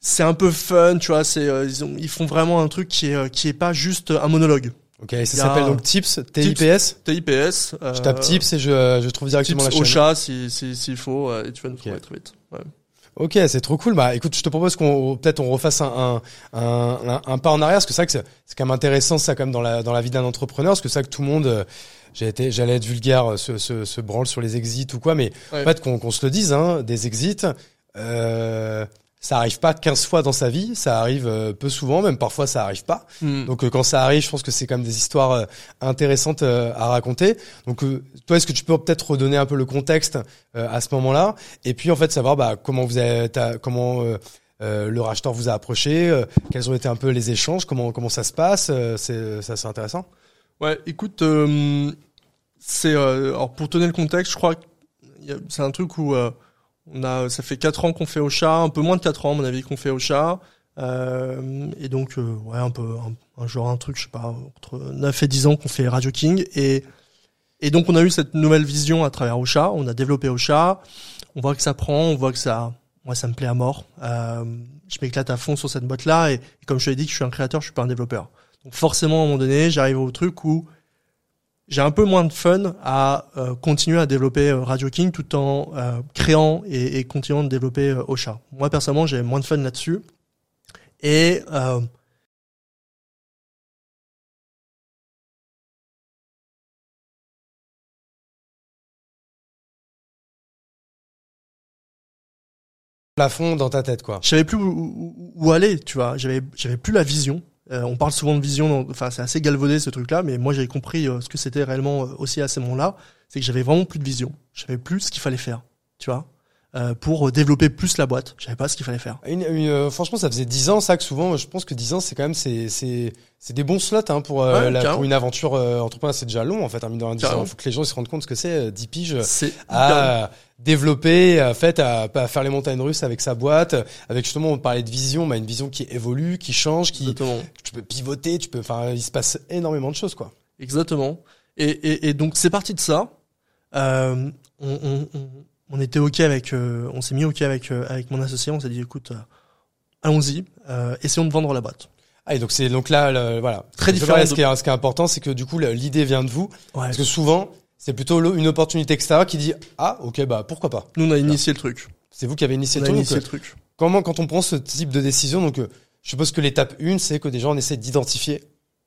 c'est un peu fun, tu vois. C'est euh, ils, ont, ils font vraiment un truc qui est qui est pas juste un monologue. Ok, ça s'appelle donc Tips, TIPS. TIPS. Euh, Je tape Tips et je, je trouve directement Tips la chaîne. au chat si si s'il faut et tu vas nous Ok. trouver très vite. Ouais. Ok, c'est trop cool. Bah, écoute, je te propose qu'on peut-être on refasse un, un, un, pas en arrière, parce que c'est vrai que c'est quand même intéressant ça quand même dans la dans la vie d'un entrepreneur, parce que c'est vrai que tout le monde, été, j'allais être vulgaire, se, se, se branle sur les exits ou quoi, mais Ouais. en fait qu'on qu'on se le dise, hein, des exits, euh, ça arrive pas 15 fois dans sa vie, ça arrive euh, peu souvent, même parfois ça arrive pas. Hmm. Donc euh, quand ça arrive, je pense que c'est quand même des histoires euh, intéressantes à raconter. Donc toi, est-ce que tu peux peut-être redonner un peu le contexte à ce moment-là, et puis en fait savoir bah, comment vous avez, t'as- comment euh, le racheteur vous a approché, euh, quels ont été un peu les échanges, comment comment ça se passe, euh, c'est ça c'est intéressant. Ouais, écoute, c'est euh, alors pour donner le contexte, je crois que c'est un truc où euh, on a, ça fait quatre ans qu'on fait au chat, un peu moins de quatre ans à mon avis qu'on fait au chat, euh, et donc euh, ouais un peu un, un genre un truc, je sais pas, entre 9 et 10 ans qu'on fait Radio King, et et donc on a eu cette nouvelle vision à travers Ocha, on a développé Ocha, on voit que ça prend, on voit que ça, moi ça me plaît à mort, euh, je m'éclate à fond sur cette boîte là, et, comme je l'ai dit que je suis un créateur, je suis pas un développeur. Donc forcément, à un moment donné, j'arrive au truc où j'ai un peu moins de fun à euh, continuer à développer euh, Radio King tout en euh, créant et, et continuant de développer Ocha. Moi, personnellement, j'ai moins de fun là-dessus. Et Plafond dans ta tête quoi. je savais plus où, où- où aller, tu vois. J'avais, j'avais plus la vision. Euh, on parle souvent de vision, enfin c'est assez galvaudé ce truc-là, mais moi j'avais compris euh, ce que c'était réellement euh, aussi à ce moment-là, c'est que j'avais vraiment plus de vision. Je savais plus ce qu'il fallait faire, tu vois. Euh, pour développer plus la boîte. Je savais pas ce qu'il fallait faire. Une, une, euh, franchement, ça faisait 10 ans, ça que souvent, je pense que 10 ans, c'est quand même c'est c'est c'est des bons slots hein, pour euh, Ouais, la- carrément. pour une aventure euh, entrepreneur. C'est déjà long en fait, un mine de rien, 10 ans. Faut que les gens se rendent compte ce que c'est euh, 10 piges C'est hyper à développer, à, fait, à, à faire les montagnes russes avec sa boîte, avec justement on parlait de vision, bah, une vision qui évolue, qui change, qui Exactement. tu peux pivoter, tu peux, enfin, il se passe énormément de choses quoi. Exactement. Et, et, et donc c'est parti de ça. Euh, on, on, on, on était ok avec, euh, on s'est mis ok avec euh, avec mon associé. On s'est dit écoute, euh, allons-y, euh, essayons de vendre la boîte. Ah et donc c'est donc là le- voilà Très différent de- Ce qui est ce qui est important, c'est que du coup l'idée vient de vous, Ouais. parce que souvent c'est plutôt une opportunité extérieure qui dit ah ok bah pourquoi pas. Nous on a initié le truc. C'est vous qui avez initié On le a truc. initié donc, le truc. Comment, quand on prend ce type de décision, donc euh, je suppose que l'étape 1, c'est que déjà on essaie d'identifier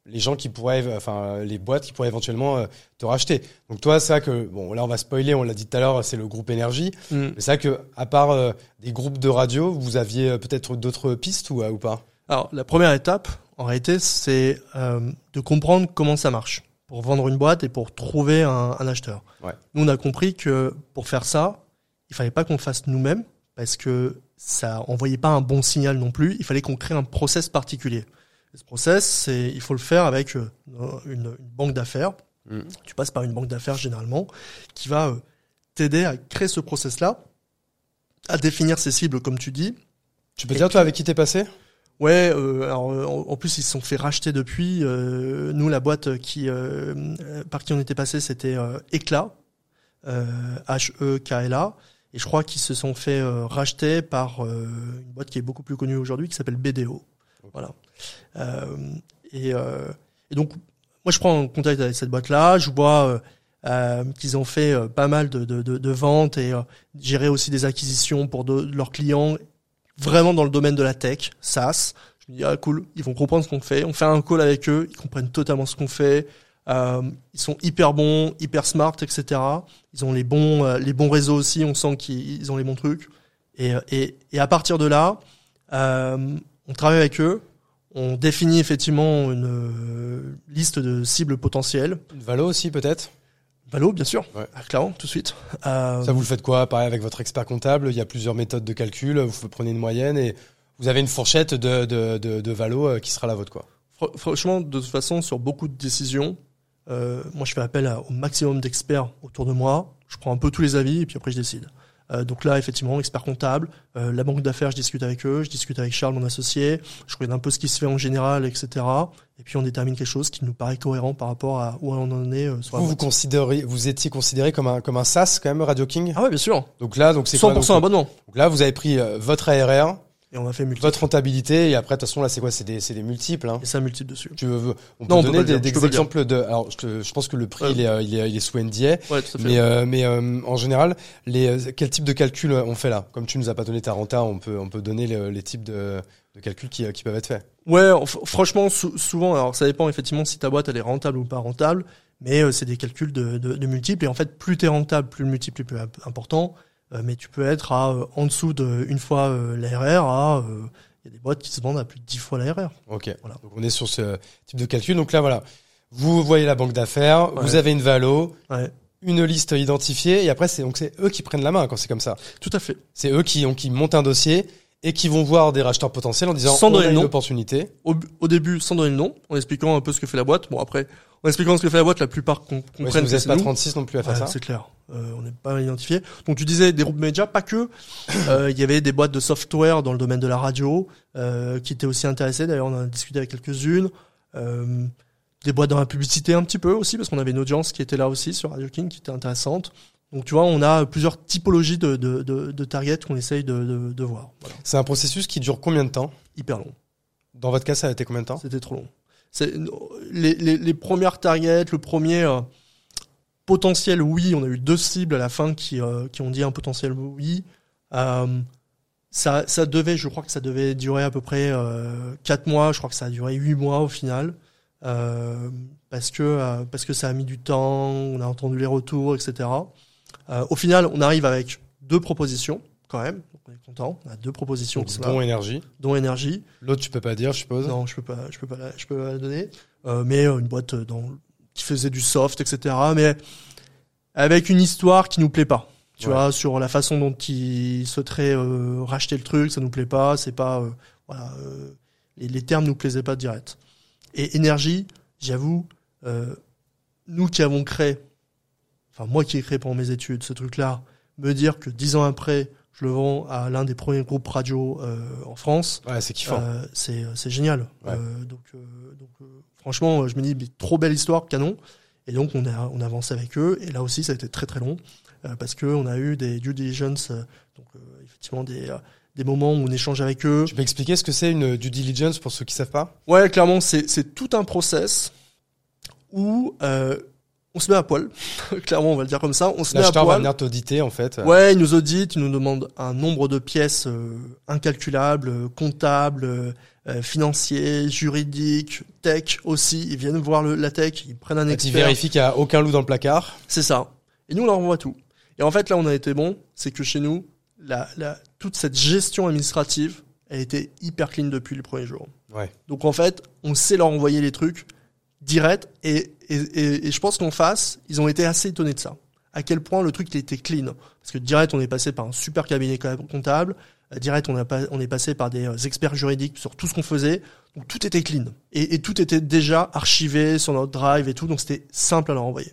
les gens qui pourraient, enfin les boîtes qui pourraient éventuellement euh, te racheter. Donc toi, c'est vrai que bon, là on va spoiler, on l'a dit tout à l'heure, c'est le groupe énergie. Mm. Mais c'est vrai que à part euh, des groupes de radio, vous aviez euh, peut-être d'autres pistes ou, ou pas? Alors la première étape, en réalité, c'est euh, de comprendre comment ça marche pour vendre une boîte et pour trouver un, un acheteur. Ouais. Nous on a compris que pour faire ça, il fallait pas qu'on fasse nous-mêmes parce que ça envoyait pas un bon signal non plus. Il fallait qu'on crée un process particulier. Et ce process, c'est il faut le faire avec euh, une, une banque d'affaires. Mm. Tu passes par une banque d'affaires généralement qui va euh, t'aider à créer ce process-là, à définir ses cibles comme tu dis. Tu peux Et dire toi avec qui t'es passé? Ouais, euh, alors euh, en, en plus ils se sont fait racheter depuis. Euh, nous, la boîte qui par qui on était passé, c'était euh, Eclat, euh, H E K L A, et je crois qu'ils se sont fait euh, racheter par euh, une boîte qui est beaucoup plus connue aujourd'hui, qui s'appelle BDO. Voilà. Euh, et, euh, et donc moi je prends contact avec cette boîte-là, je vois euh, qu'ils ont fait pas mal de, ventes et géré aussi des acquisitions pour leurs clients vraiment dans le domaine de la tech, SaaS. Je me dis, ah cool, ils vont comprendre ce qu'on fait. On fait un call avec eux, ils comprennent totalement ce qu'on fait. Ils sont hyper bons, hyper smart, etc. Ils ont les bons, les bons réseaux aussi. On sent qu'ils ils ont les bons trucs. Et, à partir de là, on travaille avec eux. On définit effectivement une euh, liste de cibles potentielles. Une Valo aussi peut-être? Valo, bien sûr, Ouais. Ah, clairement, tout de suite. Euh, Ça vous le faites quoi Pareil avec votre expert comptable, il y a plusieurs méthodes de calcul, vous prenez une moyenne et vous avez une fourchette de, de, de, de Valo euh, qui sera la vôtre quoi. Fr- Franchement, de toute façon, sur beaucoup de décisions, euh, moi, je fais appel à- au maximum d'experts autour de moi. Je prends un peu tous les avis et puis après, je décide. Euh, donc là, effectivement, expert comptable, euh, la banque d'affaires, je discute avec eux, je discute avec Charles, mon associé, je regarde un peu ce qui se fait en général, etc. Et puis on détermine quelque chose qui nous paraît cohérent par rapport à où on en est euh, sur la Vous vous considérez, vous étiez considéré comme un comme un SaaS quand même Radio King? Ah ouais, bien sûr. Donc là donc c'est 100% quoi, donc, abonnement. donc là vous avez pris euh, votre ARR, Et on a fait multiple. votre rentabilité et après de toute façon là c'est quoi? C'est des c'est des multiples hein. Et ça multiple dessus. Tu veux on peut Non, on peut donner des, exemples de alors je, te- je pense que le prix Ouais. il, est, il est il est sous NDA Ouais, tout à fait. mais euh, mais euh, en général les quel type de calcul euh, on fait là? Comme tu nous as pas donné ta renta, on peut on peut donner le- les types de, de calculs qui, euh, qui peuvent être faits. Ouais, franchement, sou- souvent, alors ça dépend effectivement si ta boîte elle est rentable ou pas rentable, mais euh, c'est des calculs de, de, de multiples. Et en fait, plus t'es rentable, plus le multiple est plus imp- important. Euh, mais tu peux être à euh, en dessous de une fois euh, l'ARR à euh, il y a des boîtes qui se vendent à plus de 10 fois l'ARR. Ok. Voilà. Donc on est sur ce type de calcul. Donc là voilà, vous voyez la banque d'affaires, Ouais. vous avez une valo, Ouais, une liste identifiée et après c'est donc c'est eux qui prennent la main quand c'est comme ça. tout à fait. C'est eux qui ont qui montent un dossier et qui vont voir des racheteurs potentiels en disant Sans on donner a le une nom. opportunité. Au, au début, sans donner le nom, en expliquant un peu ce que fait la boîte. Bon après, en expliquant ce que fait la boîte, la plupart com- Ouais, comprennent vous n'êtes pas nous. 36 non plus à faire Ouais, ça. C'est clair. Euh, on n'est pas identifié. Donc tu disais des groupes médias, pas que. Euh, Il y avait des boîtes de software dans le domaine de la radio euh, qui étaient aussi intéressées. D'ailleurs, on en a discuté avec quelques-unes. Euh, des boîtes dans la publicité un petit peu aussi parce qu'on avait une audience qui était là aussi sur Radio King qui était intéressante. Donc tu vois, on a plusieurs typologies de, de, de, de targets qu'on essaye de, de, de voir. Voilà. C'est un processus qui dure combien de temps? Hyper long. Dans votre cas, ça a été combien de temps? C'était trop long. Les, premières targets, le premier euh, potentiel oui, on a eu deux cibles à la fin qui, euh, ont dit un potentiel oui. Euh, ça, devait, je crois que ça devait durer à peu près euh, quatre mois. Je crois que ça a duré huit mois au final, parce que parce que ça a mis du temps. On a entendu les retours, etc. Au final, on arrive avec deux propositions quand même. On est content. On a deux propositions Donc, là, énergie. dont énergie. L'autre, tu peux pas dire, je suppose. Non, je peux pas, je peux pas, la, je peux pas la donner. Euh, mais euh, une boîte euh, dans, qui faisait du soft, etc. Mais avec une histoire qui nous plaît pas. Tu Ouais. vois, sur la façon dont ils souhaiteraient euh, racheter le truc, ça nous plaît pas, c'est pas euh, voilà, euh, les, les termes nous plaisaient pas direct. Et énergie, j'avoue, euh, nous qui avons créé, enfin moi qui ai créé pendant mes études ce truc-là, me dire que dix ans après, je le vends à l'un des premiers groupes radio euh, en France, Ouais, c'est kiffant. euh, c'est c'est génial. Ouais. Euh, donc euh, donc euh, franchement, euh, je me dis mais trop belle histoire, canon. Et donc on a on a avancé avec eux et là aussi ça a été très très long euh, parce que on a eu des due diligence, euh, donc euh, effectivement des euh, des moments où on échange avec eux. Tu peux expliquer ce que c'est une due diligence pour ceux qui savent pas? Ouais, clairement c'est c'est tout un process où euh, on se met à poil. clairement on va le dire comme ça, on se met à L'acheteur va poil. venir t'auditer en fait. Ouais, ils nous auditent, ils nous demandent un nombre de pièces euh, incalculables, euh, comptables, euh, euh, financiers, juridiques, tech aussi. Ils viennent voir le, la tech, ils prennent un Tu expert. vérifies qu'il y a aucun loup dans le placard. C'est ça. Et nous, on leur envoie tout. Et en fait, là, on a été bon, c'est que chez nous, la, la, toute cette gestion administrative a été hyper clean depuis le premier jour. Ouais. Donc en fait, on sait leur envoyer les trucs direct et, et, et, et je pense qu'en face, ils ont été assez étonnés de ça. À quel point le truc était clean. Parce que direct, on est passé par un super cabinet comptable. Euh, Direct, on, a pas, on est passé par des euh, experts juridiques sur tout ce qu'on faisait. Donc tout était clean. Et, et tout était déjà archivé sur notre drive et tout. Donc c'était simple à leur envoyer.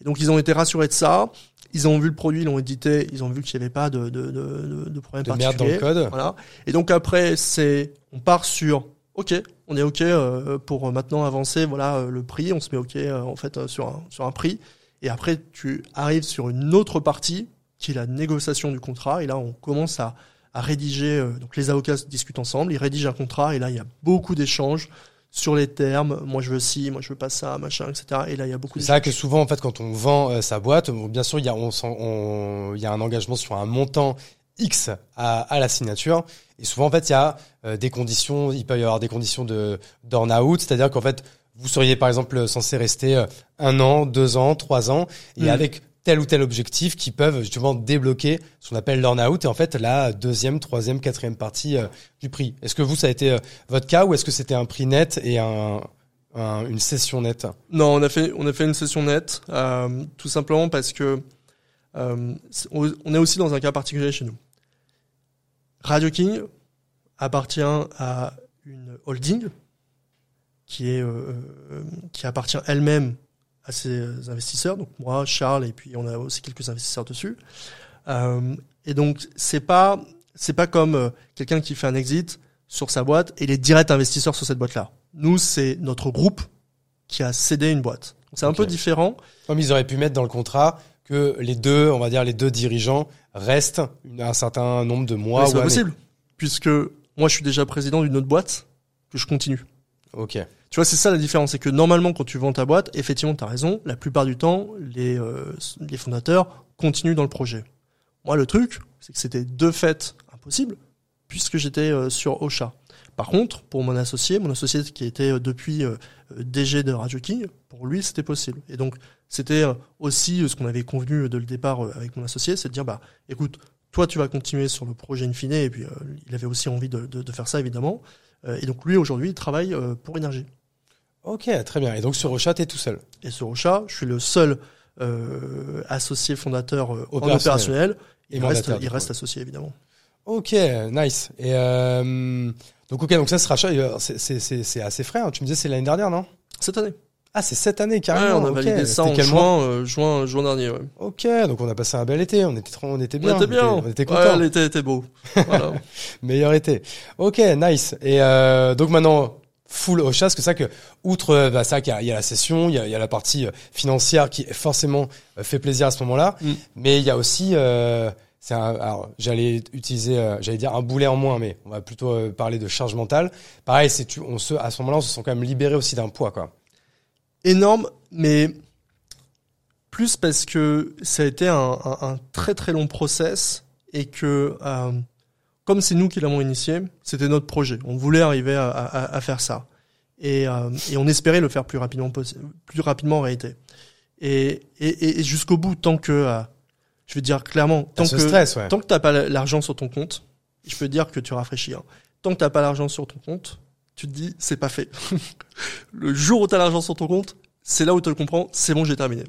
Et donc ils ont été rassurés de ça. Ils ont vu le produit, ils l'ont édité. Ils ont vu qu'il n'y avait pas de, de, de, de, problème De merde dans particulier. le code. Voilà. Et donc après, c'est, on part sur, ok, on est ok euh, pour maintenant avancer. Voilà euh, le prix, on se met ok euh, en fait euh, sur un sur un prix. Et après, tu arrives sur une autre partie qui est la négociation du contrat. Et là, on commence à à rédiger. euh, donc les avocats discutent ensemble, ils rédigent un contrat. Et là, il y a beaucoup d'échanges sur les termes. Moi, je veux ci, moi, je veux pas ça, machin, etc. Et là, il y a beaucoup. C'est vrai que souvent, en fait, quand on vend euh, sa boîte, bon, bien sûr, il y a, on, on- il y a un engagement sur un montant X à, à la signature. Et souvent, en fait, il y a euh, des conditions, il peut y avoir des conditions de d'earn-out, c'est-à-dire qu'en fait, vous seriez, par exemple, censé rester euh, un an, deux ans, trois ans, et Mhm. avec tel ou tel objectif qui peuvent justement débloquer ce qu'on appelle l'earn-out et en fait la deuxième, troisième, quatrième partie euh, du prix. Est-ce que vous, ça a été euh, votre cas ou est-ce que c'était un prix net et un, un- une session nette? Non, on a fait on a fait une session nette, euh, tout simplement parce que euh, on est aussi dans un cas particulier chez nous. Radio King appartient à une holding qui est euh, euh, qui appartient elle-même à ses investisseurs, donc moi, Charles, et puis on a aussi quelques investisseurs dessus. Euh, et donc c'est pas c'est pas comme euh, quelqu'un qui fait un exit sur sa boîte et il est direct investisseur sur cette boîte-là. Nous, c'est notre groupe qui a cédé une boîte. C'est un peu différent. Comme ils auraient pu mettre dans le contrat que les deux, on va dire les deux dirigeants restent un certain nombre de mois mais ou c'est pas années. possible, puisque moi, je suis déjà président d'une autre boîte que je continue. Ok. Tu vois, c'est ça la différence, c'est que normalement, quand tu vends ta boîte, effectivement, tu as raison, la plupart du temps, les, euh, les fondateurs continuent dans le projet. Moi, le truc, c'est que c'était de fait impossible, puisque j'étais euh, sur Ocha. Par contre, pour mon associé, mon associé qui était euh, depuis euh, DG de Radio King, pour lui, c'était possible. Et donc, c'était euh, aussi euh, ce qu'on avait convenu de le départ euh, avec mon associé, c'est de dire, bah, écoute, toi, tu vas continuer sur le projet Infine, et puis euh, il avait aussi envie de, de, de faire ça, évidemment. Euh, et donc, lui, aujourd'hui, il travaille euh, pour Énergie. Ok, très bien. Et donc sur Ocha, t'es tout seul. Et sur Ocha, je suis le seul euh, associé fondateur euh, en Opérationnel. opérationnel. Et Il reste, il reste associé, évidemment. Ok, nice. Et euh, donc ok, donc ça euh, c'est assez frais. hein. Tu me disais c'est l'année dernière, non? Cette année. Ah, c'est cette année Ouais, carrément. on a validé ça en quel mois juin, euh, juin, juin dernier. Ouais. Ok, donc on a passé un bel été. On était trop, on était bien. on était bien. On était, Ouais, contents. l'été était beau. voilà. Meilleur été. Ok, nice. Et euh, donc maintenant, full Ocha, parce que ça que, outre euh, bah, ça qu'il y, y a la session, il y a, il y a la partie euh, financière qui forcément euh, fait plaisir à ce moment-là, Mm. mais il y a aussi, euh, c'est alors j'allais utiliser, euh, j'allais dire un boulet en moins, mais on va plutôt euh, parler de charge mentale. Pareil, c'est tu, on se, à ce moment-là, on se sent quand même libéré aussi d'un poids, quoi. Énorme, mais plus parce que ça a été un, un- un très très long process et que euh, comme c'est nous qui l'avons initié, c'était notre projet. On voulait arriver à, à- à faire ça et, euh, et on espérait le faire plus rapidement plus rapidement en réalité. Et, et, et jusqu'au bout, tant que euh, je veux dire clairement, tant que stress, ouais. tant que t'as pas l'argent sur ton compte, je peux dire que tu rafraîchis. hein. Tant que t'as pas l'argent sur ton compte, tu te dis c'est pas fait. le jour où t'as l'argent sur ton compte, c'est là où tu le comprends, c'est bon, j'ai terminé.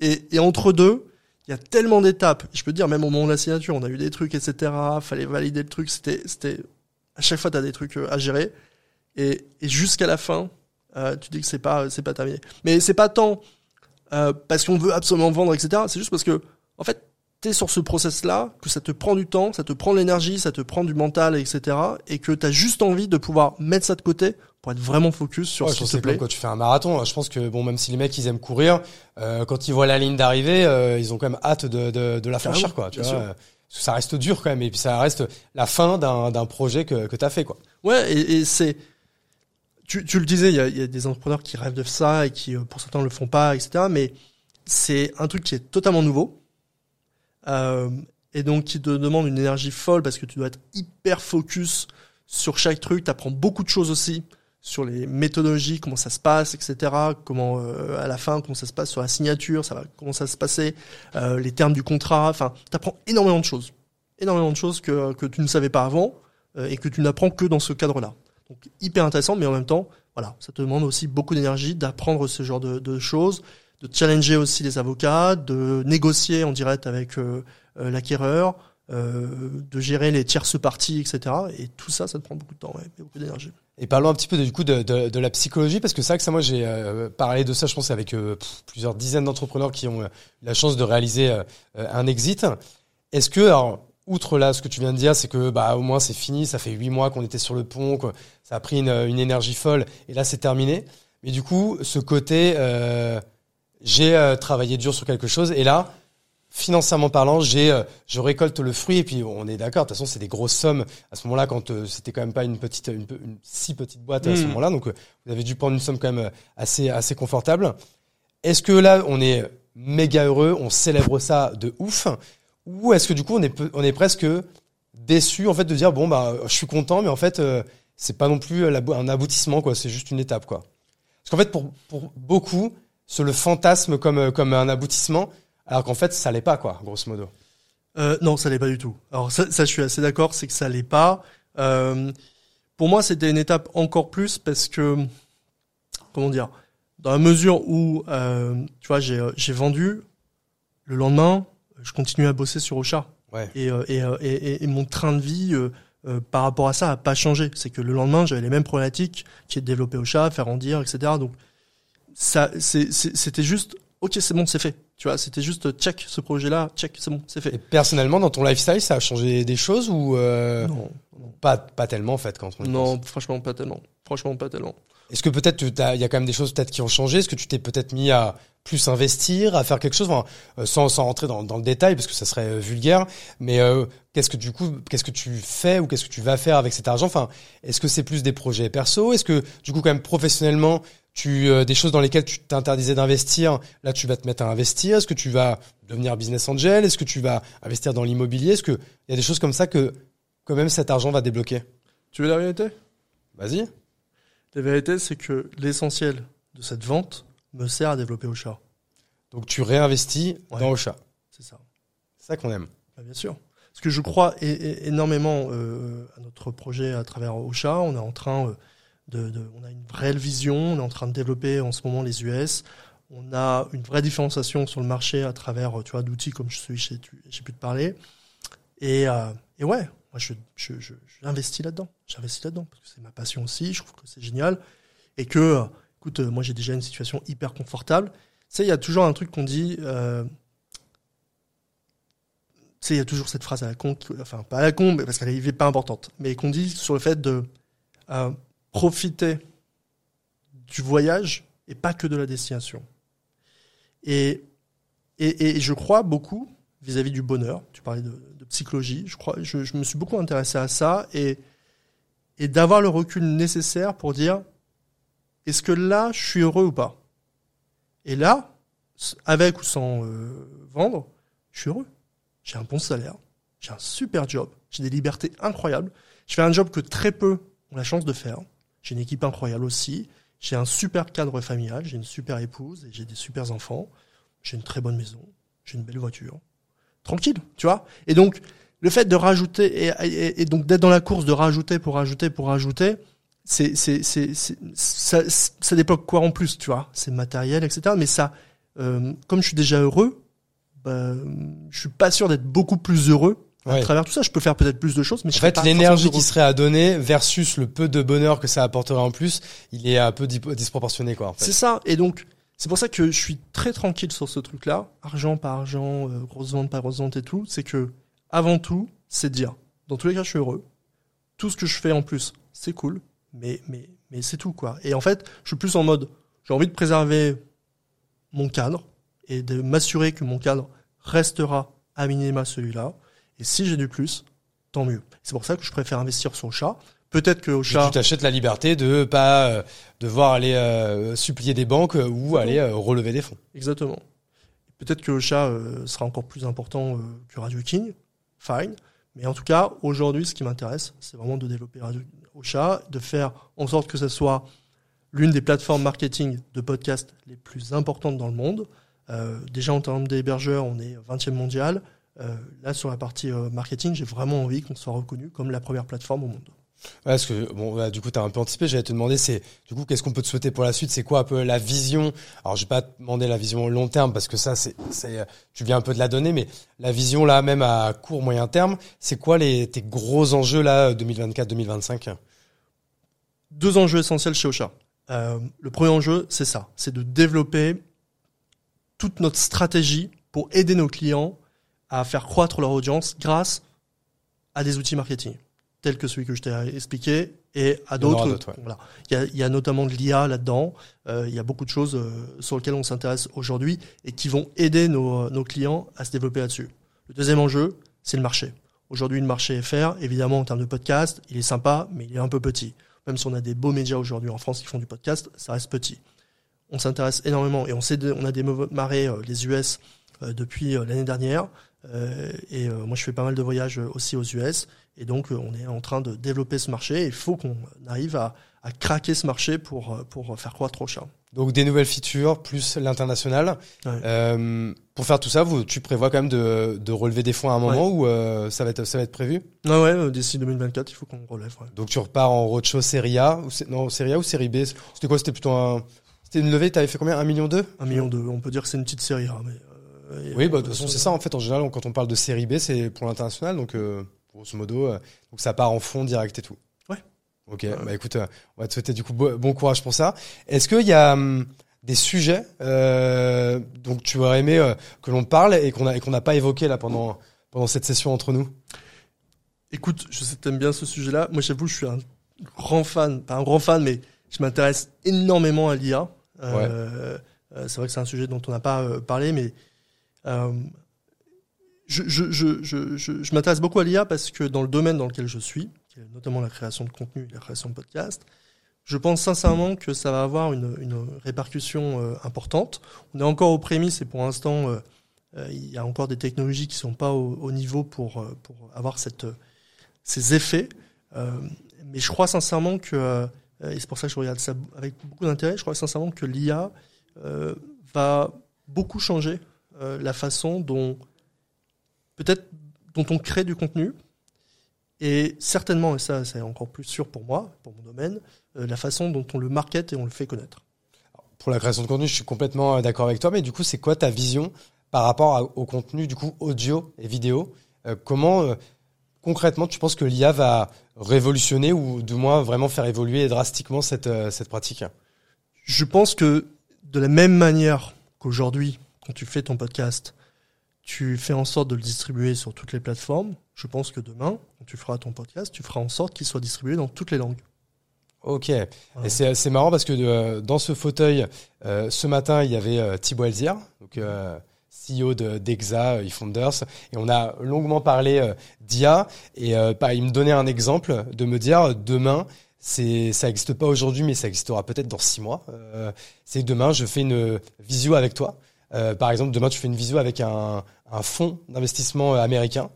Et, et entre deux, il y a tellement d'étapes. Je peux te dire, même au moment de la signature, on a eu des trucs, etc. Fallait valider le truc. C'était, c'était, à chaque fois, t'as des trucs euh, à gérer. Et, et jusqu'à la fin, euh, tu dis que c'est pas, c'est pas terminé. Mais c'est pas tant euh, parce qu'on veut absolument vendre, etc. C'est juste parce que, en fait, t'es sur ce process-là, que ça te prend du temps, ça te prend de l'énergie, ça te prend du mental, etc. Et que t'as juste envie de pouvoir mettre ça de côté pour être vraiment focus sur Ouais, ce qui te plaît. quand tu fais un marathon, je pense que bon, même si les mecs ils aiment courir, euh, quand ils voient la ligne d'arrivée, euh, ils ont quand même hâte de, de, de la franchir, quoi. Tu vois, euh, ça reste dur quand même, et puis ça reste la fin d'un d'un projet que que t'as fait, quoi. Ouais, et, et c'est. Tu, tu le disais, il y a, y a des entrepreneurs qui rêvent de ça et qui, euh, pour certains, le font pas, etc. Mais c'est un truc qui est totalement nouveau. Euh, et donc, qui te demande une énergie folle parce que tu dois être hyper focus sur chaque truc. Tu apprends beaucoup de choses aussi sur les méthodologies, comment ça se passe, etc. Comment, euh, à la fin, comment ça se passe sur la signature, ça va, comment ça se passer, euh, les termes du contrat. Enfin, tu apprends énormément de choses. Énormément de choses que, que tu ne savais pas avant euh, et que tu n'apprends que dans ce cadre-là. Donc hyper intéressant, mais en même temps, voilà, ça te demande aussi beaucoup d'énergie d'apprendre ce genre de, de choses, de challenger aussi les avocats, de négocier en direct avec euh, euh, l'acquéreur, euh, de gérer les tierces parties, etc. Et tout ça, ça te prend beaucoup de temps, ouais, et beaucoup d'énergie. Et parlons un petit peu de, du coup de, la psychologie parce que c'est vrai que ça moi j'ai parlé de ça je pense avec plusieurs dizaines d'entrepreneurs qui ont euh, la chance de réaliser un exit. Est-ce que alors outre là ce que tu viens de dire c'est que bah au moins c'est fini, ça fait huit mois qu'on était sur le pont, que ça a pris une, une énergie folle et là c'est terminé. Mais du coup ce côté j'ai euh, travaillé dur sur quelque chose et là financièrement parlant, j'ai, euh, je récolte le fruit et puis on est d'accord. De toute façon, c'est des grosses sommes à ce moment-là quand euh, c'était quand même pas une petite, une, si petite boîte à ce Mm. moment-là. Donc, euh, vous avez dû prendre une somme quand même assez, assez confortable. Est-ce que là, on est méga heureux, on célèbre ça de ouf, ou est-ce que du coup, on est, on est presque déçu en fait de dire bon bah, je suis content, mais en fait, c'est pas non plus un aboutissement quoi. C'est juste une étape quoi. Parce qu'en fait, pour, pour beaucoup, c'est le fantasme comme, euh, comme un aboutissement, alors qu'en fait, ça l'est pas, quoi, grosso modo. Euh, non, ça l'est pas du tout. Alors ça, ça je suis assez d'accord, c'est que ça l'est pas. Euh, pour moi, c'était une étape encore plus parce que, comment dire, dans la mesure où, euh, tu vois, j'ai euh, j'ai vendu, le lendemain, je continue à bosser sur Ocha. Ouais. Et, euh, et, et, et- mon train de vie par rapport à ça a pas changé. C'est que le lendemain, j'avais les mêmes problématiques qui est de développer Ocha, faire rendir, etc. Donc ça, c'était juste, ok, c'est bon, c'est fait. Tu vois, c'était juste check ce projet-là, check, c'est bon, c'est fait. Et personnellement, dans ton lifestyle, ça a changé des choses ou euh, Non, pas, pas tellement, en fait, quand on pense non, franchement pas tellement. Franchement pas tellement. Est-ce que peut-être il y a quand même des choses peut-être qui ont changé? Est-ce que tu t'es peut-être mis à plus investir, à faire quelque chose, enfin, euh, sans, sans rentrer dans, dans le détail parce que ça serait euh, vulgaire. Mais euh, qu'est-ce que du coup, qu'est-ce que tu fais ou qu'est-ce que tu vas faire avec cet argent? Enfin, est-ce que c'est plus des projets perso? Est-ce que du coup, quand même professionnellement, tu euh, des choses dans lesquelles tu t'interdisais d'investir, là tu vas te mettre à investir Est-ce que tu vas devenir business angel? Est-ce que tu vas investir dans l'immobilier? Est-ce que il y a des choses comme ça que quand même cet argent va débloquer? Tu veux la vérité? Vas-y. La vérité, c'est que l'essentiel de cette vente me sert à développer Ocha. Donc tu réinvestis Ouais. dans Ocha. C'est ça. C'est ça qu'on aime. Bah, bien sûr. Parce que je crois énormément euh, à notre projet à travers Ocha. On est en train euh, on a une vraie vision. On est en train de développer en ce moment les US. On a une vraie différenciation sur le marché à travers, euh, tu vois, d'outils comme je suis, j'ai j'ai pu te parler. Et, euh, et ouais, moi je, je, je, j'investis là-dedans. J'investis là-dedans parce que c'est ma passion aussi. Je trouve que c'est génial et que, euh, écoute, moi j'ai déjà une situation hyper confortable. Tu sais, il y a toujours un truc qu'on dit. Euh, tu sais, il y a toujours cette phrase à la con, enfin pas à la con, mais parce qu'elle est pas importante, mais qu'on dit sur le fait de profiter du voyage et pas que de la destination. Et, et, et je crois beaucoup vis-à-vis du bonheur. Tu parlais de, psychologie. Je crois, je, je me suis beaucoup intéressé à ça et, et d'avoir le recul nécessaire pour dire est-ce que là je suis heureux ou pas? Et là, avec ou sans euh, vendre, je suis heureux. J'ai un bon salaire, j'ai un super job, j'ai des libertés incroyables. Je fais un job que très peu ont la chance de faire. J'ai une équipe incroyable aussi. J'ai un super cadre familial, j'ai une super épouse et j'ai des super enfants. J'ai une très bonne maison, j'ai une belle voiture. Tranquille, tu vois. Et donc, le fait de rajouter et, donc d'être dans la course de rajouter pour rajouter pour rajouter, c'est c'est c'est c'est- ça, ça débloque quoi en plus, tu vois C'est matériel, etc. Mais ça, euh, comme je suis déjà heureux bah, je suis pas sûr d'être beaucoup plus heureux à Ouais. travers tout ça. Je peux faire peut-être plus de choses, mais En je serais fait, l'énergie qui serait à donner versus le peu de bonheur que ça apporterait en plus, il est un peu disproportionné, quoi. En fait. C'est ça. Et donc, c'est pour ça que je suis très tranquille sur ce truc-là. Argent par argent, euh, grosse vente par grosse vente et tout. C'est que, avant tout, c'est de dire, dans tous les cas, je suis heureux. Tout ce que je fais en plus, c'est cool. Mais, mais, mais c'est tout, quoi. Et en fait, je suis plus en mode, j'ai envie de préserver mon cadre et de m'assurer que mon cadre restera à minima celui-là. Et si j'ai du plus, tant mieux. C'est pour ça que je préfère investir sur Ocha. Peut-être que Ocha, Tu t'achètes la liberté de pas euh, devoir aller euh, supplier des banques euh, ou aller relever des fonds. Exactement. Peut-être que Ocha sera encore plus important que Radio King, fine. Mais en tout cas, aujourd'hui, ce qui m'intéresse, c'est vraiment de développer Radio Ocha, de faire en sorte que ce soit l'une des plateformes marketing de podcast les plus importantes dans le monde. Déjà en termes d'hébergeurs, on est 20e mondial. Euh, là, sur la partie euh, marketing, j'ai vraiment envie qu'on soit reconnu comme la première plateforme au monde. Ouais, parce que bon, ouais, du coup, t'as un peu anticipé. J'allais te demander, c'est du coup, qu'est-ce qu'on peut te souhaiter pour la suite? C'est quoi un peu la vision? Alors, je vais pas te demander la vision long terme parce que ça, c'est, euh, tu viens un peu de la donner, mais la vision là, même à court moyen terme, c'est quoi les tes gros enjeux là, 2024-2025 deux enjeux essentiels chez Ocha. Euh, le premier enjeu, c'est ça, c'est de développer toute notre stratégie pour aider nos clients à faire croître leur audience grâce à des outils marketing, tels que celui que je t'ai expliqué et à Il d'autres. ouais. Voilà. Il, y a, il y a notamment de l'IA là-dedans. Euh, il y a beaucoup de choses euh, sur lesquelles on s'intéresse aujourd'hui et qui vont aider nos, nos clients à se développer là-dessus. Le deuxième enjeu, c'est le marché. Aujourd'hui, le marché FR, évidemment, en termes de podcast, il est sympa, mais il est un peu petit. Même si on a des beaux médias aujourd'hui en France qui font du podcast, ça reste petit. On s'intéresse énormément et on sait, de- on a marées euh, les US euh, depuis euh, l'année dernière. Euh, et euh, moi, je fais pas mal de voyages euh, aussi aux US. Et donc, on est en train de développer ce marché. Il faut qu'on arrive à, à craquer ce marché pour, pour faire croître au chat. Donc des nouvelles features plus l'international. Ouais. Euh, pour faire tout ça, vous, tu prévois quand même de, de relever des fonds à un moment ou euh, ça va être ça va être prévu? Non, ouais, d'ici 2024, il faut qu'on relève. Donc tu repars en roadshow série A ou non série A ou série B? C'était quoi? C'était plutôt un c'était une levée. T'avais fait combien? Un million deux? Un million deux. On peut dire que c'est une petite série A. Mais, Oui, bah, de toute façon c'est ça en fait en général quand on parle de série B c'est pour l'international donc euh, grosso modo euh, donc ça part en fond direct et tout. Ouais. Ok. Bah écoute, euh, on va te souhaiter du coup bo- bon courage pour ça. Est-ce qu'il y a hum, des sujets donc tu aurais aimé que l'on parle et qu'on n'a pas évoqué là pendant pendant cette session entre nous? Écoute, je sais que t'aimes bien ce sujet-là. Moi, j'avoue, je suis un grand fan, pas un grand fan, mais je m'intéresse énormément à l'IA. Euh, c'est vrai que c'est un sujet dont on n'a pas parlé, mais je, je, m'intéresse beaucoup à l'IA parce que dans le domaine dans lequel je suis, notamment la création de contenu et la création de podcast, je pense sincèrement que ça va avoir une, répercussion euh, importante. On est encore aux prémices et pour l'instant, euh, euh, il y a encore des technologies qui sont pas au, au niveau pour, euh, pour avoir euh, ces effets. Euh, mais je crois sincèrement que, euh, et c'est pour ça que je regarde ça avec beaucoup d'intérêt, je crois sincèrement que l'IA euh, va beaucoup changer euh, la façon dont peut-être dont on crée du contenu. Et certainement, et ça c'est encore plus sûr pour moi, pour mon domaine, euh, la façon dont on le market et on le fait connaître. Pour la création de contenu, je suis complètement euh, d'accord avec toi, mais du coup, c'est quoi ta vision par rapport à- au contenu du coup audio et vidéo? Euh, Comment euh, concrètement tu penses que l'IA va révolutionner ou du moins vraiment faire évoluer drastiquement cette cette pratique? Je pense que de la même manière qu'aujourd'hui, quand tu fais ton podcast, tu fais en sorte de le distribuer sur toutes les plateformes, je pense que demain, quand tu feras ton podcast, tu feras en sorte qu'il soit distribué dans toutes les langues. Ok. Voilà. Et c'est c'est marrant parce que euh, dans ce fauteuil, euh, ce matin, il y avait euh, Thibaut donc euh, CEO de d'Exa, euh, eFounders, et on a longuement parlé euh, d'IA. Et euh, bah, il me donnait un exemple de me dire demain, ça n'existe pas aujourd'hui, mais ça existera peut-être dans six mois. Euh, c'est que demain, je fais une visio avec toi. Euh, par exemple, demain, tu fais une visio avec un, un fonds d'investissement euh, américain.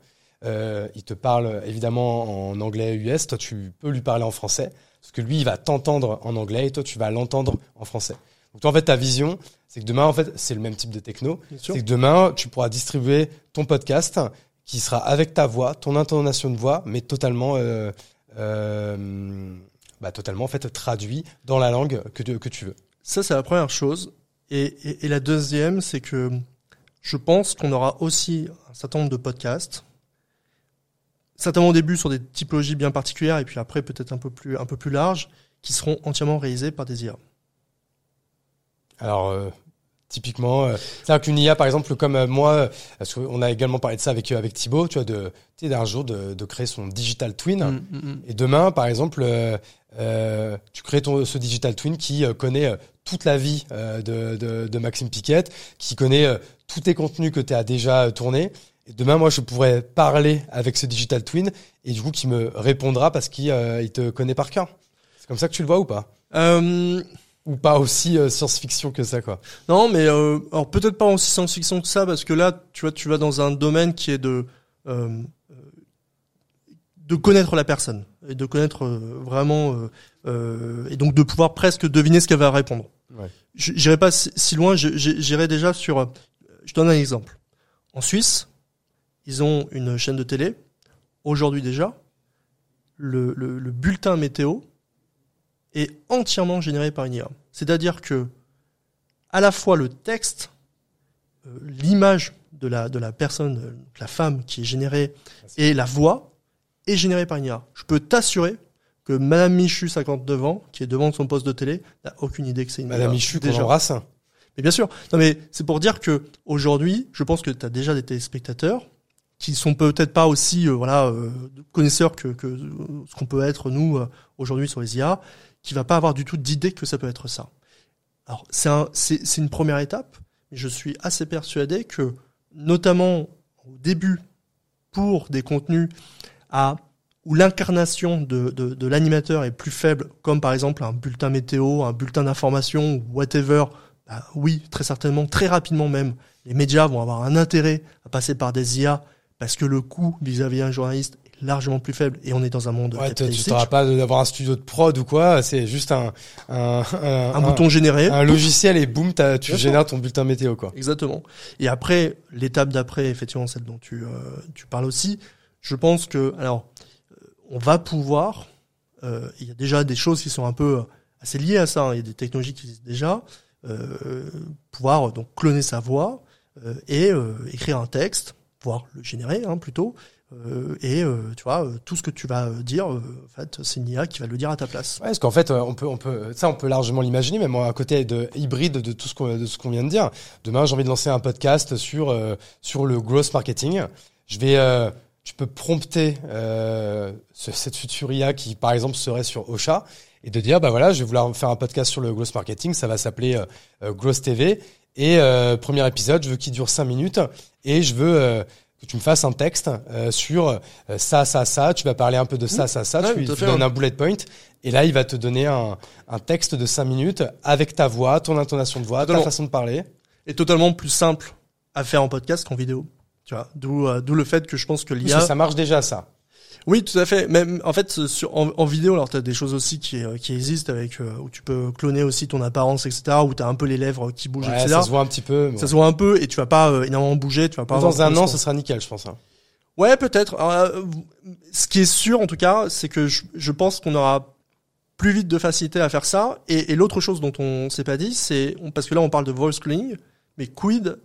Euh, il te parle évidemment en anglais US. Toi, tu peux lui parler en français. Parce que lui, il va t'entendre en anglais et toi, tu vas l'entendre en français. Donc, toi, en fait, ta vision, c'est que demain, en fait, c'est le même type de techno. C'est que demain, tu pourras distribuer ton podcast qui sera avec ta voix, ton intonation de voix, mais totalement, euh, euh, bah, totalement, en fait, traduit dans la langue que, tu- que tu veux. Ça, c'est la première chose. Et, et, et la deuxième, c'est que je pense qu'on aura aussi un certain nombre de podcasts, certainement au début sur des typologies bien particulières et puis après peut-être un peu plus un peu plus larges, qui seront entièrement réalisés par des IA. Alors, euh, typiquement, euh, c'est-à-dire qu'une IA, par exemple, comme euh, moi, parce qu'on a également parlé de ça avec avec Thibaut, tu vois, de, d'un jour de, de créer son digital twin. Mm, mm, mm. Et demain, par exemple, euh, tu crées ton, ce digital twin qui euh, connaît euh, toute la vie de, de, de Maxime Piquette, qui connaît tous tes contenus que tu as déjà tournés. Et demain, moi, je pourrais parler avec ce digital twin et du coup, qui me répondra parce qu'il il te connaît par cœur. C'est comme ça que tu le vois ou pas? Euh, Ou pas aussi science-fiction que ça, quoi? Non, mais euh, alors peut-être pas aussi science-fiction que ça, parce que là, tu vois, tu vas dans un domaine qui est de de connaître la personne et de connaître euh, vraiment euh, euh, et donc de pouvoir presque deviner ce qu'elle va répondre. Ouais. Je- J'irai pas si loin, j'irai déjà sur. euh, Je donne un exemple. En Suisse, ils ont une chaîne de télé. Aujourd'hui déjà, le, le, le bulletin météo est entièrement généré par une IA. C'est-à-dire que à la fois le texte, l'image de la, de la personne, de la femme qui est générée, et la voix est générée par une IA. Je peux t'assurer que Madame Michu, 59 ans, qui est devant son poste de télé, n'a aucune idée que c'est une Madame IA. Michu, déjà. embrasse. Mais bien sûr. Non, mais c'est pour dire que aujourd'hui, je pense que tu as déjà des téléspectateurs qui sont peut-être pas aussi euh, voilà euh, connaisseurs que, que euh, ce qu'on peut être nous euh, aujourd'hui sur les IA, qui va pas avoir du tout d'idée que ça peut être ça. Alors c'est un, c'est c'est une première étape, mais je suis assez persuadé que notamment au début pour des contenus à où l'incarnation de, de, de l'animateur est plus faible, comme par exemple un bulletin météo, un bulletin d'information, ou whatever, bah oui, très certainement, très rapidement même, les médias vont avoir un intérêt à passer par des IA parce que le coût vis-à-vis d'un journaliste est largement plus faible et on est dans un monde Ouais, tu t'auras pas d'avoir un studio de prod ou quoi. C'est juste un, un, un, un, bouton généré. un logiciel et boum, tu génères ton bulletin météo, quoi. Exactement. Et après, l'étape d'après, effectivement, celle dont tu, euh, tu parles aussi, je pense que, alors, on va pouvoir, euh, il y a déjà des choses qui sont un peu euh, assez liées à ça, hein, il y a des technologies qui existent déjà, euh, pouvoir euh, donc cloner sa voix euh, et euh, écrire un texte, pouvoir le générer hein, plutôt, et tu vois, tout ce que tu vas dire, en fait, c'est une qui va le dire à ta place. Ouais, parce qu'en fait, on peut, on peut, ça, on peut largement l'imaginer, même à côté de hybride de tout ce qu'on, de ce qu'on vient de dire. Demain, j'ai envie de lancer un podcast sur, sur le growth marketing. Je vais, tu peux prompter euh, ce- cette future IA qui, par exemple, serait sur Ocha et de dire, bah voilà, je vais vouloir faire un podcast sur le growth marketing. Ça va s'appeler euh, euh, Growth TV. Et euh, premier épisode, je veux qu'il dure cinq minutes et je veux euh, que tu me fasses un texte euh, sur euh, ça, ça, ça. Tu vas parler un peu de ça, ça, ça. Ouais, tu tu donnes un bullet point. Et là, il va te donner un, un texte de 5 minutes avec ta voix, ton intonation de voix, ta façon de parler. Et totalement plus simple à faire en podcast qu'en vidéo. Tu vois, d'où euh, d'où le fait que je pense que l'IA ça, ça marche déjà, ça. Oui, tout à fait. Même en fait, sur, en, en vidéo, alors tu as des choses aussi qui, euh, qui existent avec euh, où tu peux cloner aussi ton apparence, etc. Où tu as un peu les lèvres qui bougent, Ouais, etc. ça se voit un petit peu. Ça se voit un peu et tu vas pas euh, énormément bouger, tu vas pas. Dans un an, ce sera nickel, je pense. hein. Ouais, peut-être. Euh, ce qui est sûr, en tout cas, c'est que je, je pense qu'on aura plus vite de facilité à faire ça. Et, et l'autre chose dont on s'est pas dit, c'est parce que là on parle de voice cloning, mais quid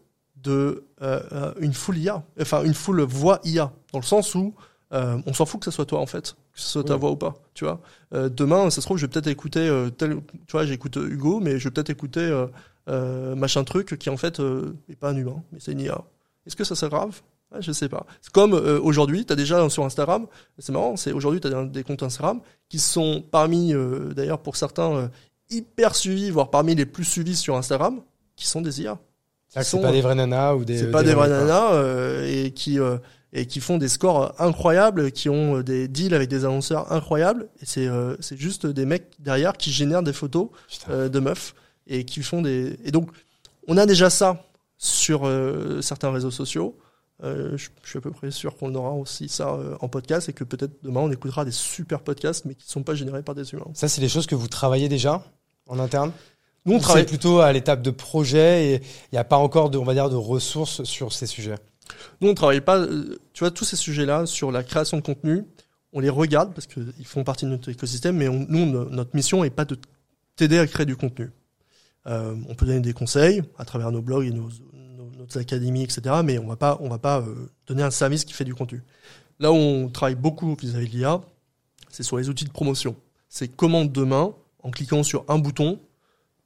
de euh, euh, une full IA, enfin une full voix IA, dans le sens où euh, on s'en fout que ce soit toi en fait, que ce soit ta Oui. voix ou pas, tu vois. Euh, demain, ça se trouve, je vais peut-être écouter tel, tu vois, j'écoute Hugo, mais je vais peut-être écouter machin truc qui en fait euh, est pas un humain, mais c'est une IA. Est-ce que ça c'est grave? Ouais, je sais pas. C'est comme aujourd'hui, tu as déjà sur Instagram, c'est marrant, c'est aujourd'hui tu as des comptes Instagram qui sont parmi d'ailleurs pour certains hyper suivis, voire parmi les plus suivis sur Instagram, qui sont des IA. C'est pas des vrais nanas ou des. C'est pas des vrais quoi. nanas euh, et qui euh, et qui font des scores incroyables, qui ont euh, des deals avec des annonceurs incroyables. Et c'est euh, c'est juste des mecs derrière qui génèrent des photos euh, de meufs et qui font des et donc on a déjà ça sur euh, certains réseaux sociaux. Euh, je, je suis à peu près sûr qu'on aura aussi ça euh, en podcast et que peut-être demain on écoutera des super podcasts mais qui ne sont pas générés par des humains. Ça, c'est des choses que vous travaillez déjà en interne? Nous on travaille plutôt à l'étape de projet et il n'y a pas encore de, on va dire, de ressources sur ces sujets. Nous, on travaille pas, euh, tu vois, tous ces sujets-là sur la création de contenu, on les regarde parce qu'ils font partie de notre écosystème, mais on- nous, no- notre mission est pas de t'aider à créer du contenu. Euh, on peut donner des conseils à travers nos blogs et nos, nos, notre académie, etc. Mais on va pas, on va pas euh, donner un service qui fait du contenu. Là où on travaille beaucoup vis-à-vis de l'IA, c'est sur les outils de promotion. C'est comment demain, en cliquant sur un bouton,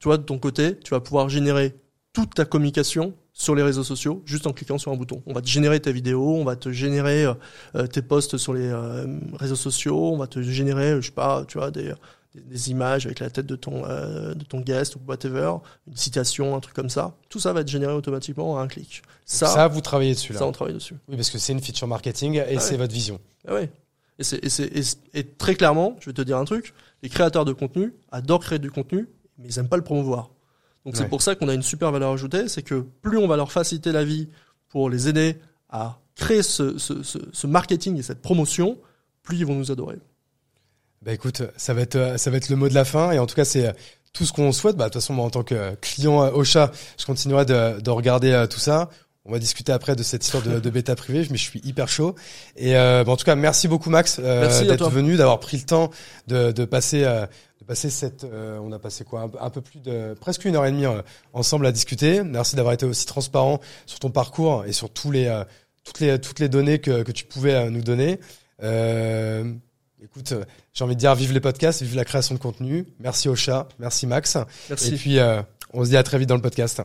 tu vois, de ton côté, tu vas pouvoir générer toute ta communication sur les réseaux sociaux juste en cliquant sur un bouton. On va te générer ta vidéo, on va te générer euh, tes posts sur les euh, réseaux sociaux, on va te générer, je sais pas, tu vois, des, des, images avec la tête de ton, euh, de ton guest ou whatever, une citation, un truc comme ça. Tout ça va être généré automatiquement à un clic. Ça, ça vous travaillez dessus là. Ça, on travaille dessus. Oui, parce que c'est une feature marketing et ah c'est votre vision. Ah ouais. Et, et, et, très clairement, je vais te dire un truc, les créateurs de contenu adorent créer du contenu, mais ils aiment pas le promouvoir. Donc c'est pour ça qu'on a une super valeur ajoutée, c'est que plus on va leur faciliter la vie pour les aider à créer ce, ce, ce, ce marketing et cette promotion, plus ils vont nous adorer. Bah écoute, ça va être ça va être le mot de la fin et en tout cas c'est tout ce qu'on souhaite. Bah de toute façon moi en tant que client au chat, je continuerai de, de regarder euh, tout ça. On va discuter après de cette histoire de, de bêta privée, mais je suis hyper chaud. Et euh, bah, en tout cas, merci beaucoup Max euh, d'être venu, d'avoir pris le temps de, de passer euh, de passer cette. Euh, on a passé quoi un, peu plus de presque une heure et demie ensemble à discuter. Merci d'avoir été aussi transparent sur ton parcours et sur tous les toutes les toutes les données que que tu pouvais nous donner. Euh, Écoute, euh, j'ai envie de dire vive les podcasts, vive la création de contenu. Merci au chat, merci Max. Merci. Et puis, euh, on se dit à très vite dans le podcast.